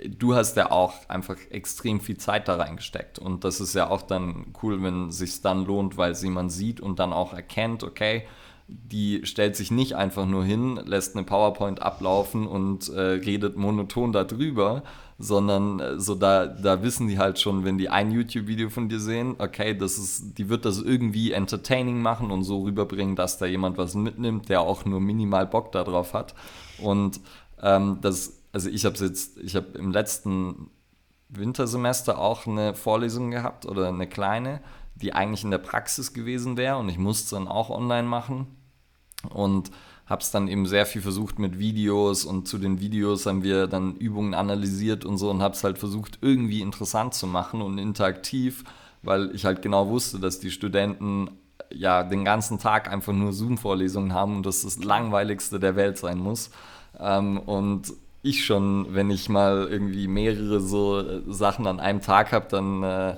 du hast ja auch einfach extrem viel Zeit da reingesteckt. Und das ist ja auch dann cool, wenn es sich dann lohnt, weil es jemand sieht und dann auch erkennt, okay, die stellt sich nicht einfach nur hin, lässt eine PowerPoint ablaufen und äh, redet monoton darüber, sondern äh, so da, da wissen die halt schon, wenn die ein YouTube-Video von dir sehen, okay, das ist, die wird das irgendwie entertaining machen und so rüberbringen, dass da jemand was mitnimmt, der auch nur minimal Bock darauf hat. Und ähm, das, also ich habe jetzt, ich habe im letzten Wintersemester auch eine Vorlesung gehabt oder eine kleine, die eigentlich in der Praxis gewesen wäre und ich musste dann auch online machen und habe es dann eben sehr viel versucht mit Videos und zu den Videos haben wir dann Übungen analysiert und so und habe es halt versucht irgendwie interessant zu machen und interaktiv, weil ich halt genau wusste, dass die Studenten ja den ganzen Tag einfach nur Zoom-Vorlesungen haben und das das langweiligste der Welt sein muss. Ähm, und ich schon, wenn ich mal irgendwie mehrere so äh, Sachen an einem Tag habe, dann, äh,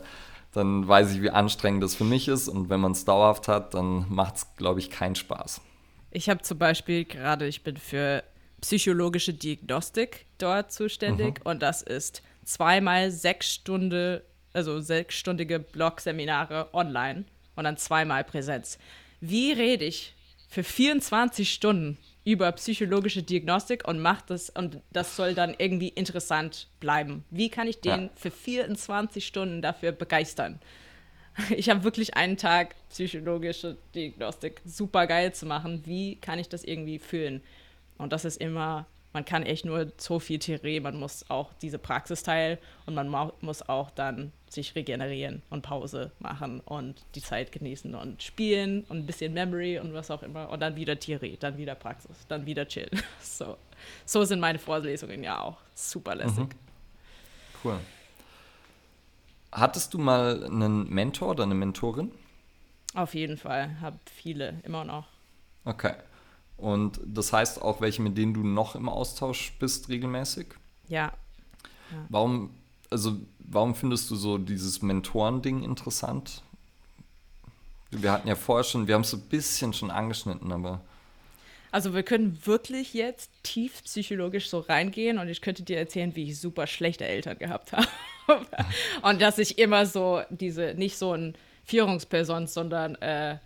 dann weiß ich, wie anstrengend das für mich ist. Und wenn man es dauerhaft hat, dann macht es, glaube ich, keinen Spaß. Ich habe zum Beispiel gerade, ich bin für psychologische Diagnostik dort zuständig mhm. und das ist zweimal sechs Stunden, also sechsstündige Blog-Seminare online und dann zweimal Präsenz. Wie rede ich für 24 Stunden über psychologische Diagnostik und macht das und das soll dann irgendwie interessant bleiben. Wie kann ich den ja. für 24 Stunden dafür begeistern? [LAUGHS] Ich habe wirklich einen Tag psychologische Diagnostik super geil zu machen. Wie kann ich das irgendwie fühlen? Und das ist immer, man kann echt nur so viel Theorie, man muss auch diese Praxis teilen und man muss auch dann sich regenerieren und Pause machen und die Zeit genießen und spielen und ein bisschen Memory und was auch immer und dann wieder Theorie, dann wieder Praxis, dann wieder chillen. [LAUGHS] So, so sind meine Vorlesungen ja auch. Super lässig. Mhm. Cool. Hattest du mal einen Mentor oder eine Mentorin? Auf jeden Fall, habe viele, immer noch. Okay. Und das heißt auch welche, mit denen du noch im Austausch bist regelmäßig? Ja. ja. Warum, also warum findest du so dieses Mentorending interessant? Wir hatten ja vorher schon, wir haben es so ein bisschen schon angeschnitten, aber. Also wir können wirklich jetzt tief psychologisch so reingehen und ich könnte dir erzählen, wie ich super schlechte Eltern gehabt [LAUGHS] habe. und dass ich immer so diese, nicht so ein Führungsperson, sondern äh,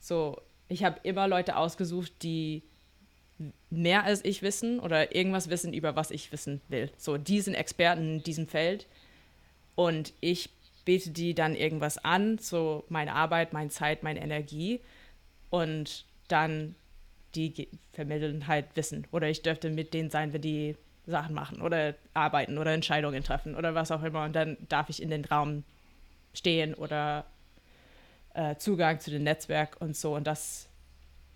so, ich habe immer Leute ausgesucht, die mehr als ich wissen oder irgendwas wissen, über was ich wissen will. So, die sind Experten in diesem Feld und ich bete die dann irgendwas an, so meine Arbeit, meine Zeit, meine Energie und dann die vermitteln halt Wissen. Oder ich dürfte mit denen sein, wenn die Sachen machen oder arbeiten oder Entscheidungen treffen oder was auch immer. Und dann darf ich in den Raum stehen oder äh, Zugang zu dem Netzwerk und so. Und das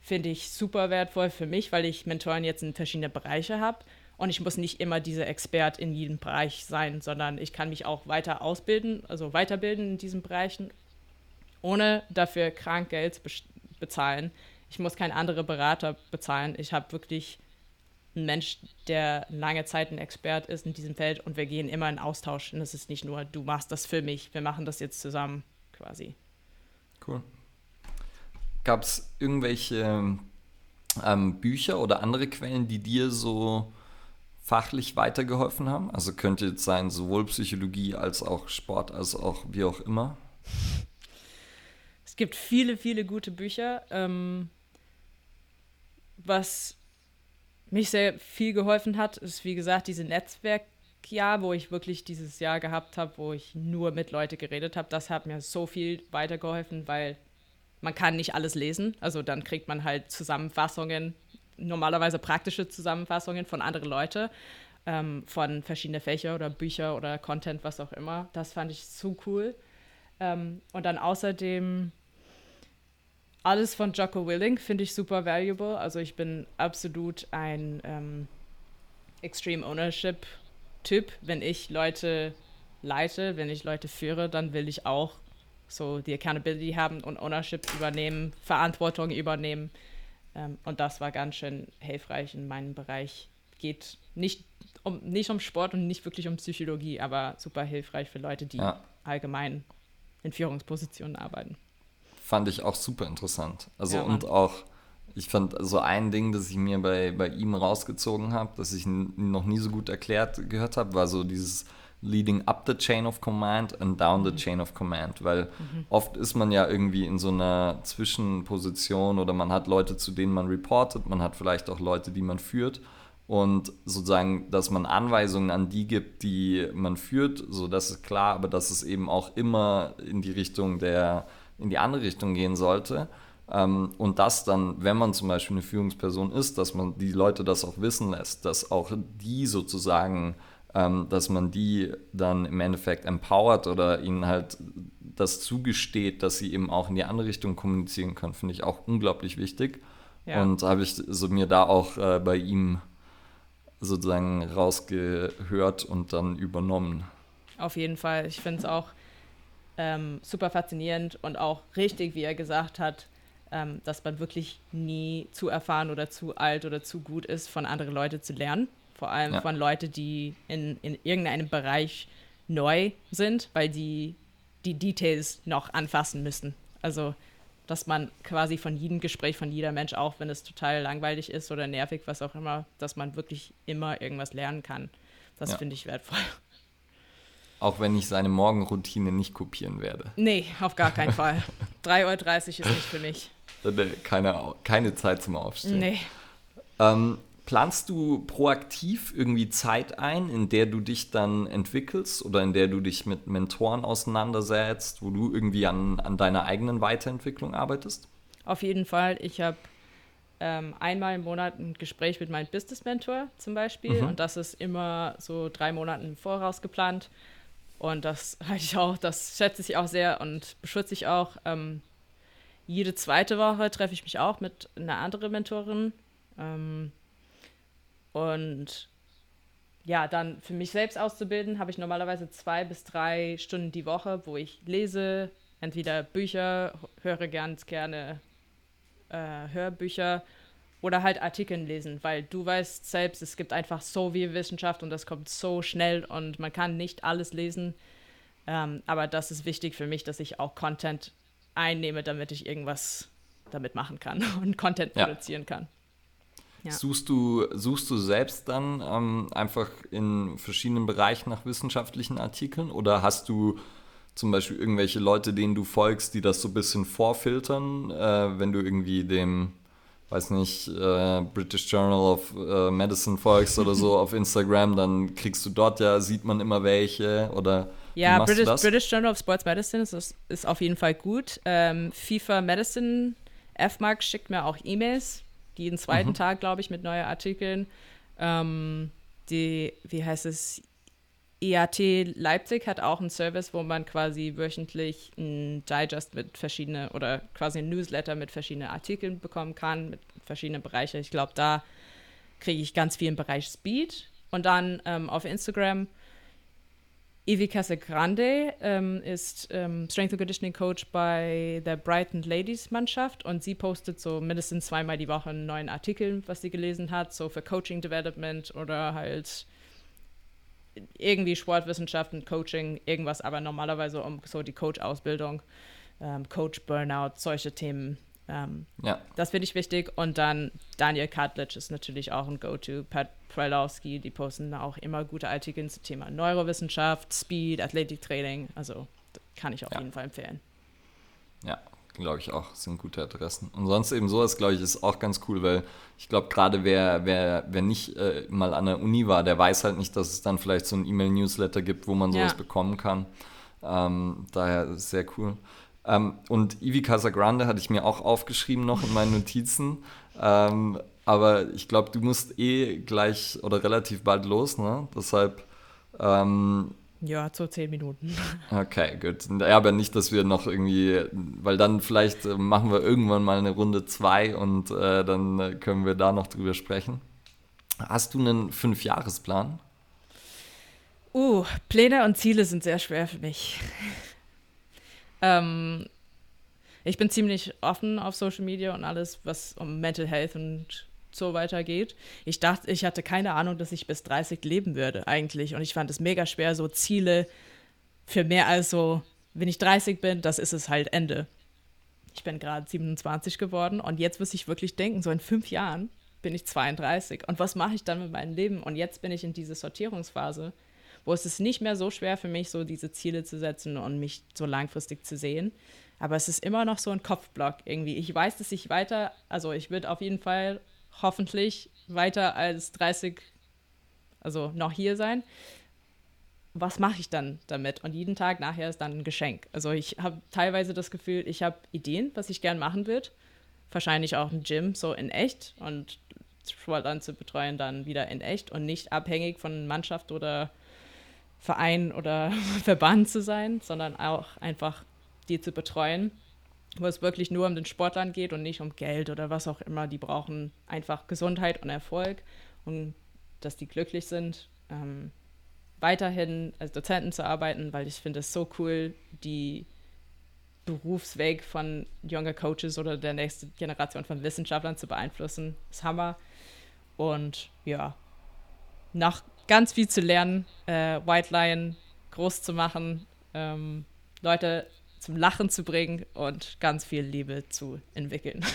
finde ich super wertvoll für mich, weil ich Mentoren jetzt in verschiedene Bereiche habe. Und ich muss nicht immer dieser Expert in jedem Bereich sein, sondern ich kann mich auch weiter ausbilden, also weiterbilden in diesen Bereichen, ohne dafür krank Geld zu bezahlen. Ich muss keinen anderen Berater bezahlen. Ich habe wirklich einen Mensch, der lange Zeit ein Expert ist in diesem Feld und wir gehen immer in Austausch. Und es ist nicht nur, du machst das für mich, wir machen das jetzt zusammen quasi. Cool. Gab es irgendwelche ähm, Bücher oder andere Quellen, die dir so fachlich weitergeholfen haben? Also könnte jetzt sein, sowohl Psychologie als auch Sport, als auch wie auch immer. Es gibt viele, viele gute Bücher. Ähm, was mich sehr viel geholfen hat, ist wie gesagt diese Netzwerkjahr, wo ich wirklich dieses Jahr gehabt habe, wo ich nur mit Leuten geredet habe. Das hat mir so viel weitergeholfen, weil man kann nicht alles lesen. Also dann kriegt man halt Zusammenfassungen, normalerweise praktische Zusammenfassungen von anderen Leuten, ähm, von verschiedenen Fächern oder Bücher oder Content, was auch immer. Das fand ich so cool. Ähm, und dann außerdem alles von Jocko Willing finde ich super valuable. Also ich bin absolut ein ähm, Extreme Ownership Typ. Wenn ich Leute leite, wenn ich Leute führe, dann will ich auch so die Accountability haben und Ownership übernehmen, Verantwortung übernehmen. Ähm, und das war ganz schön hilfreich in meinem Bereich. Geht nicht um, nicht um Sport und nicht wirklich um Psychologie, aber super hilfreich für Leute, die ja. allgemein in Führungspositionen arbeiten fand ich auch super interessant. Also ja, und auch, ich fand so ein Ding, das ich mir bei, bei ihm rausgezogen habe, das ich noch nie so gut erklärt gehört habe, war so dieses Leading up the chain of command and down mhm. the chain of command, weil mhm. oft ist man ja irgendwie in so einer Zwischenposition oder man hat Leute, zu denen man reportet, man hat vielleicht auch Leute, die man führt und sozusagen, dass man Anweisungen an die gibt, die man führt, so das ist klar, aber dass es eben auch immer in die Richtung der in die andere Richtung gehen sollte. Ähm, und das dann, wenn man zum Beispiel eine Führungsperson ist, dass man die Leute das auch wissen lässt, dass auch die sozusagen, ähm, dass man die dann im Endeffekt empowert oder ihnen halt das zugesteht, dass sie eben auch in die andere Richtung kommunizieren können, finde ich auch unglaublich wichtig. Ja. Und habe ich so mir da auch äh, bei ihm sozusagen rausgehört und dann übernommen. Auf jeden Fall. Ich finde es auch ähm, super faszinierend und auch richtig, wie er gesagt hat, ähm, dass man wirklich nie zu erfahren oder zu alt oder zu gut ist, von anderen Leuten zu lernen. Vor allem ja. von Leuten, die in, in irgendeinem Bereich neu sind, weil die die Details noch anfassen müssen. Also, dass man quasi von jedem Gespräch, von jeder Mensch, auch wenn es total langweilig ist oder nervig, was auch immer, dass man wirklich immer irgendwas lernen kann. Das ja. finde ich wertvoll. Auch wenn ich seine Morgenroutine nicht kopieren werde. Nee, auf gar keinen [LAUGHS] Fall. 3.30 Uhr ist nicht für mich. Keine, keine Zeit zum Aufstehen. Nee. Ähm, planst du proaktiv irgendwie Zeit ein, in der du dich dann entwickelst oder in der du dich mit Mentoren auseinandersetzt, wo du irgendwie an, an deiner eigenen Weiterentwicklung arbeitest? Auf jeden Fall. Ich habe ähm, einmal im Monat ein Gespräch mit meinem Business-Mentor zum Beispiel. Mhm. Und das ist immer so drei Monate im Voraus geplant. Und das [LAUGHS] ich auch, das schätze ich auch sehr und beschütze ich auch. Ähm, jede zweite Woche treffe ich mich auch mit einer anderen Mentorin. Ähm, und ja, dann für mich selbst auszubilden, habe ich normalerweise zwei bis drei Stunden die Woche, wo ich lese, entweder Bücher, höre ganz gerne äh, Hörbücher oder halt Artikeln lesen, weil du weißt selbst, es gibt einfach so viel Wissenschaft und das kommt so schnell und man kann nicht alles lesen. Ähm, aber das ist wichtig für mich, dass ich auch Content einnehme, damit ich irgendwas damit machen kann [LAUGHS] und Content ja. produzieren kann. Ja. Suchst, du, suchst du selbst dann ähm, einfach in verschiedenen Bereichen nach wissenschaftlichen Artikeln oder hast du zum Beispiel irgendwelche Leute, denen du folgst, die das so ein bisschen vorfiltern, äh, wenn du irgendwie dem, weiß nicht, äh, British Journal of äh, Medicine folgst oder so [LAUGHS] auf Instagram, dann kriegst du dort ja, sieht man immer welche oder ja, British, British, Journal of Sports Medicine ist, ist auf jeden Fall gut. Ähm, FIFA Medicine, FMAG schickt mir auch E-Mails, jeden zweiten mhm. Tag, glaube ich, mit neuen Artikeln. Ähm, die, wie heißt es, EAT Leipzig hat auch einen Service, wo man quasi wöchentlich ein Digest mit verschiedenen oder quasi ein Newsletter mit verschiedenen Artikeln bekommen kann, mit verschiedenen Bereichen. Ich glaube, da kriege ich ganz viel im Bereich Speed. Und dann ähm, auf Instagram, Evi Casagrande ähm, ist ähm, Strength and Conditioning Coach bei der Brighton Ladies Mannschaft und sie postet so mindestens zweimal die Woche einen neuen Artikel, was sie gelesen hat, so für Coaching Development oder halt irgendwie Sportwissenschaften, Coaching, irgendwas, aber normalerweise um so die Coach-Ausbildung, ähm, Coach-Burnout, solche Themen. Ähm, ja. Das finde ich wichtig. Und dann Daniel Kartlitsch ist natürlich auch ein Go-To. Pat Pralowski, die posten auch immer gute Artikel zum Thema Neurowissenschaft, Speed, Athletiktraining. Also kann ich auf ja. jeden Fall empfehlen. Ja, glaube ich auch, sind gute Adressen. Und sonst eben sowas, glaube ich, ist auch ganz cool, weil ich glaube, gerade wer, wer, wer nicht äh, mal an der Uni war, der weiß halt nicht, dass es dann vielleicht so ein E-Mail-Newsletter gibt, wo man sowas ja. bekommen kann. Ähm, daher sehr cool. Ähm, und Ivi Casagrande hatte ich mir auch aufgeschrieben noch in meinen [LAUGHS] Notizen. Ähm, aber ich glaube, du musst eh gleich oder relativ bald los, ne? Deshalb ähm, ja, so zehn Minuten. [LAUGHS] Okay, gut. Ja, aber nicht, dass wir noch irgendwie, weil dann vielleicht äh, machen wir irgendwann mal eine Runde zwei und äh, dann können wir da noch drüber sprechen. Hast du einen Fünfjahresplan? Uh, Pläne und Ziele sind sehr schwer für mich. [LAUGHS] ähm, ich bin ziemlich offen auf Social Media und alles, was um Mental Health und so weitergeht. Ich dachte, ich hatte keine Ahnung, dass ich bis 30 leben würde eigentlich. Und ich fand es mega schwer, so Ziele für mehr als so, wenn ich 30 bin, das ist es halt Ende. Ich bin gerade 27 geworden und jetzt muss ich wirklich denken, so in fünf Jahren bin ich 32. Und was mache ich dann mit meinem Leben? Und jetzt bin ich in dieser Sortierungsphase, wo es ist nicht mehr so schwer für mich, so diese Ziele zu setzen und mich so langfristig zu sehen. Aber es ist immer noch so ein Kopfblock irgendwie. Ich weiß, dass ich weiter, also ich würde auf jeden Fall hoffentlich weiter als 30, also noch hier sein. Was mache ich dann damit? Und jeden Tag nachher ist dann ein Geschenk. Also ich habe teilweise das Gefühl, ich habe Ideen, was ich gern machen würde. Wahrscheinlich auch ein Gym, so in echt und Sportlern zu betreuen, dann wieder in echt und nicht abhängig von Mannschaft oder Verein oder [LAUGHS] Verband zu sein, sondern auch einfach die zu betreuen wo es wirklich nur um den Sportlern geht und nicht um Geld oder was auch immer. Die brauchen einfach Gesundheit und Erfolg und dass die glücklich sind. Ähm, weiterhin als Dozenten zu arbeiten, weil ich finde es so cool, die Berufsweg von junger Coaches oder der nächsten Generation von Wissenschaftlern zu beeinflussen. Das ist Hammer. Und ja, noch ganz viel zu lernen, äh, White Lion groß zu machen, ähm, Leute zum Lachen zu bringen und ganz viel Liebe zu entwickeln. [LAUGHS]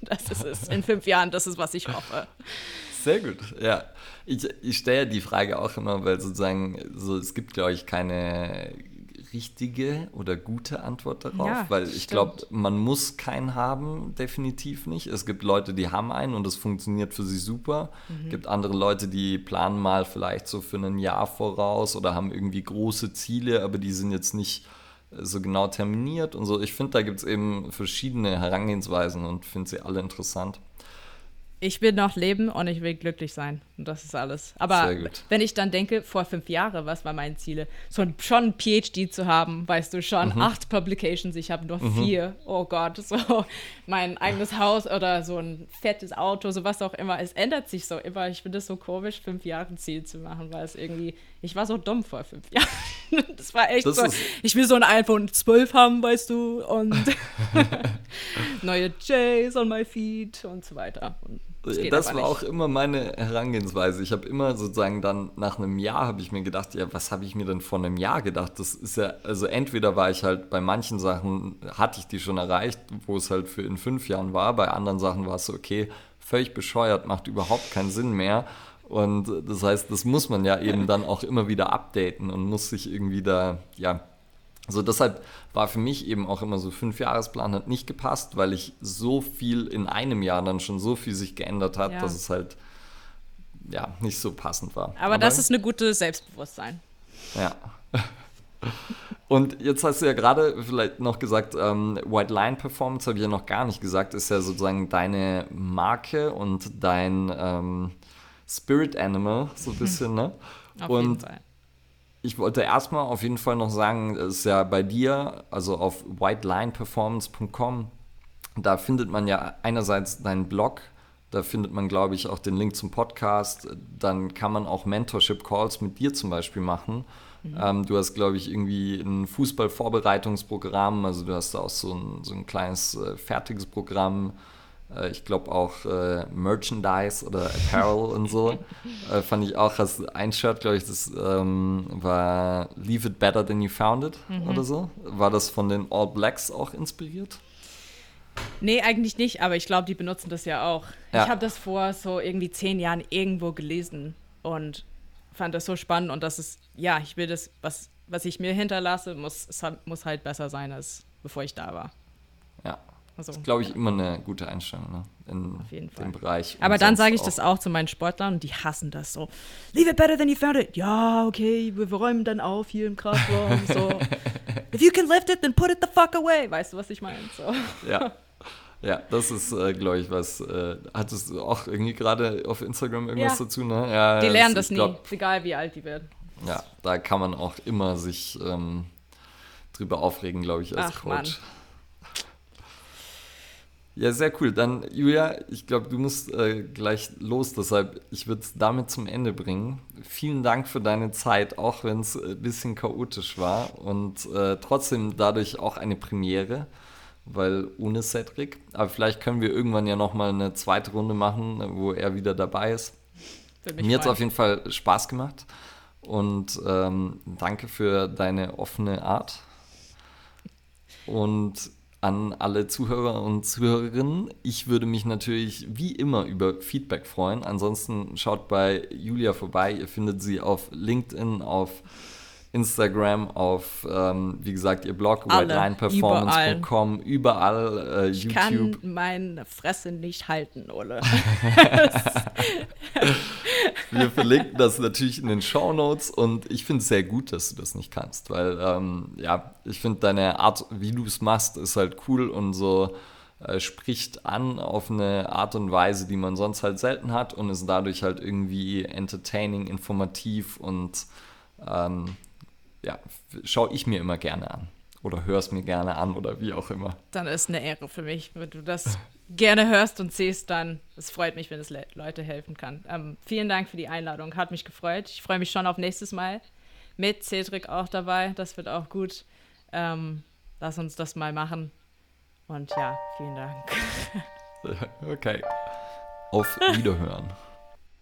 Das ist es. In fünf Jahren, das ist, was ich hoffe. Sehr gut, ja. Ich, ich stelle die Frage auch immer, weil sozusagen, so, es gibt, glaube ich, keine richtige oder gute Antwort darauf, ja, weil ich glaube, man muss keinen haben, definitiv nicht. Es gibt Leute, die haben einen und es funktioniert für sie super. Mhm. Es gibt andere Leute, die planen mal vielleicht so für ein Jahr voraus oder haben irgendwie große Ziele, aber die sind jetzt nicht so genau terminiert und so. Ich finde, da gibt es eben verschiedene Herangehensweisen und finde sie alle interessant ich will noch leben und ich will glücklich sein. Und das ist alles. Aber wenn ich dann denke, vor fünf Jahren, was war mein Ziel? So ein, schon ein PhD zu haben, weißt du, schon mhm. acht Publications, ich habe nur mhm. vier. Oh Gott, [LAUGHS] so mein eigenes Haus oder so ein fettes Auto, so was auch immer. Es ändert sich so immer. Ich finde es so komisch, fünf Jahre ein Ziel zu machen, weil es irgendwie, ich war so dumm vor fünf [LAUGHS] Jahren. das war echt das so, ich will so ein iPhone 12 haben, weißt du, und [LAUGHS] neue J's on my feet und so weiter. Und das, war nicht. auch immer meine Herangehensweise. Ich habe immer sozusagen dann nach einem Jahr habe ich mir gedacht, ja, was habe ich mir denn vor einem Jahr gedacht? Das ist ja, also entweder war ich halt bei manchen Sachen, hatte ich die schon erreicht, wo es halt für in fünf Jahren war, bei anderen Sachen war es so, okay, völlig bescheuert, macht überhaupt keinen Sinn mehr. Und das heißt, das muss man ja eben dann auch immer wieder updaten und muss sich irgendwie da, ja, so deshalb war für mich eben auch immer so fünf Jahresplan hat nicht gepasst, weil ich so viel in einem Jahr dann schon so viel sich geändert hat, ja. dass es halt ja nicht so passend war. Aber, Aber das ist eine gute Selbstbewusstsein. Ja. [LAUGHS] Und jetzt hast du ja gerade vielleicht noch gesagt, ähm, White Line Performance habe ich ja noch gar nicht gesagt, ist ja sozusagen deine Marke und dein ähm, Spirit Animal, so ein [LAUGHS] bisschen, ne? Auf und jeden Fall ich wollte erstmal auf jeden Fall noch sagen, es ist ja bei dir, also auf whitelineperformance.com, da findet man ja einerseits deinen Blog, da findet man, glaube ich, auch den Link zum Podcast. Dann kann man auch Mentorship-Calls mit dir zum Beispiel machen. Mhm. Ähm, du hast, glaube ich, irgendwie ein Fußballvorbereitungsprogramm, also du hast auch so ein, so ein kleines äh, fertiges Programm ich glaube auch äh, Merchandise oder Apparel und so. [LAUGHS] Äh, fand ich auch, hast ein Shirt, glaube ich, das ähm, war Leave It Better Than You Found It mhm. oder so. War das von den All Blacks auch inspiriert? Nee, eigentlich nicht, aber ich glaube, die benutzen das ja auch. Ja. Ich habe das vor so irgendwie zehn Jahren irgendwo gelesen und fand das so spannend und das ist, ja, ich will das, was, was ich mir hinterlasse, muss, muss halt besser sein, als bevor ich da war. Ja, also, das ist, glaube ich, immer eine gute Einstellung ne? in auf jeden Fall. dem Bereich. Aber dann sage ich auch. das auch zu meinen Sportlern und die hassen das so. Leave it better than you found it. Ja, okay, wir räumen dann auf hier im Kraftraum. [LAUGHS] so. If you can lift it, then put it the fuck away. Weißt du, was ich meine? So. Ja. Ja, das ist, äh, glaube ich, was. Äh, hattest du auch irgendwie gerade auf Instagram irgendwas ja. dazu? Ne? Ja, die lernen das, das nie, glaub, egal wie alt die werden. Ja, da kann man auch immer sich ähm, drüber aufregen, glaube ich, als Ach, Coach. Mann. Ja, sehr cool. Dann, Julia, ich glaube, du musst äh, gleich los, deshalb, ich würde es damit zum Ende bringen. Vielen Dank für deine Zeit, auch wenn es ein bisschen chaotisch war und äh, trotzdem dadurch auch eine Premiere, weil ohne Cedric. Aber vielleicht können wir irgendwann ja nochmal eine zweite Runde machen, wo er wieder dabei ist. Mir hat es auf jeden Fall Spaß gemacht und ähm, danke für deine offene Art. Und an alle Zuhörer und Zuhörerinnen. Ich würde mich natürlich wie immer über Feedback freuen. Ansonsten schaut bei Julia vorbei. Ihr findet sie auf LinkedIn, auf Instagram, auf, ähm, wie gesagt, ihr Blog, whitelineperformance.com, überall, überall äh, ich YouTube. kann meine Fresse nicht halten, Ole. [LAUGHS] [LAUGHS] Wir verlinken das natürlich in den Show Notes und ich finde es sehr gut, dass du das nicht kannst, weil, ähm, ja, ich finde deine Art, wie du es machst, ist halt cool und so äh, spricht an auf eine Art und Weise, die man sonst halt selten hat und ist dadurch halt irgendwie entertaining, informativ und ähm, ja, schaue ich mir immer gerne an. Oder höre es mir gerne an oder wie auch immer. Dann ist eine Ehre für mich, wenn du das gerne hörst und siehst, dann es freut mich, wenn es Le Leute helfen kann. Ähm, vielen Dank für die Einladung, hat mich gefreut. Ich freue mich schon auf nächstes Mal mit Cedric auch dabei. Das wird auch gut. Ähm, lass uns das mal machen. Und ja, vielen Dank. [LAUGHS] okay. Auf Wiederhören.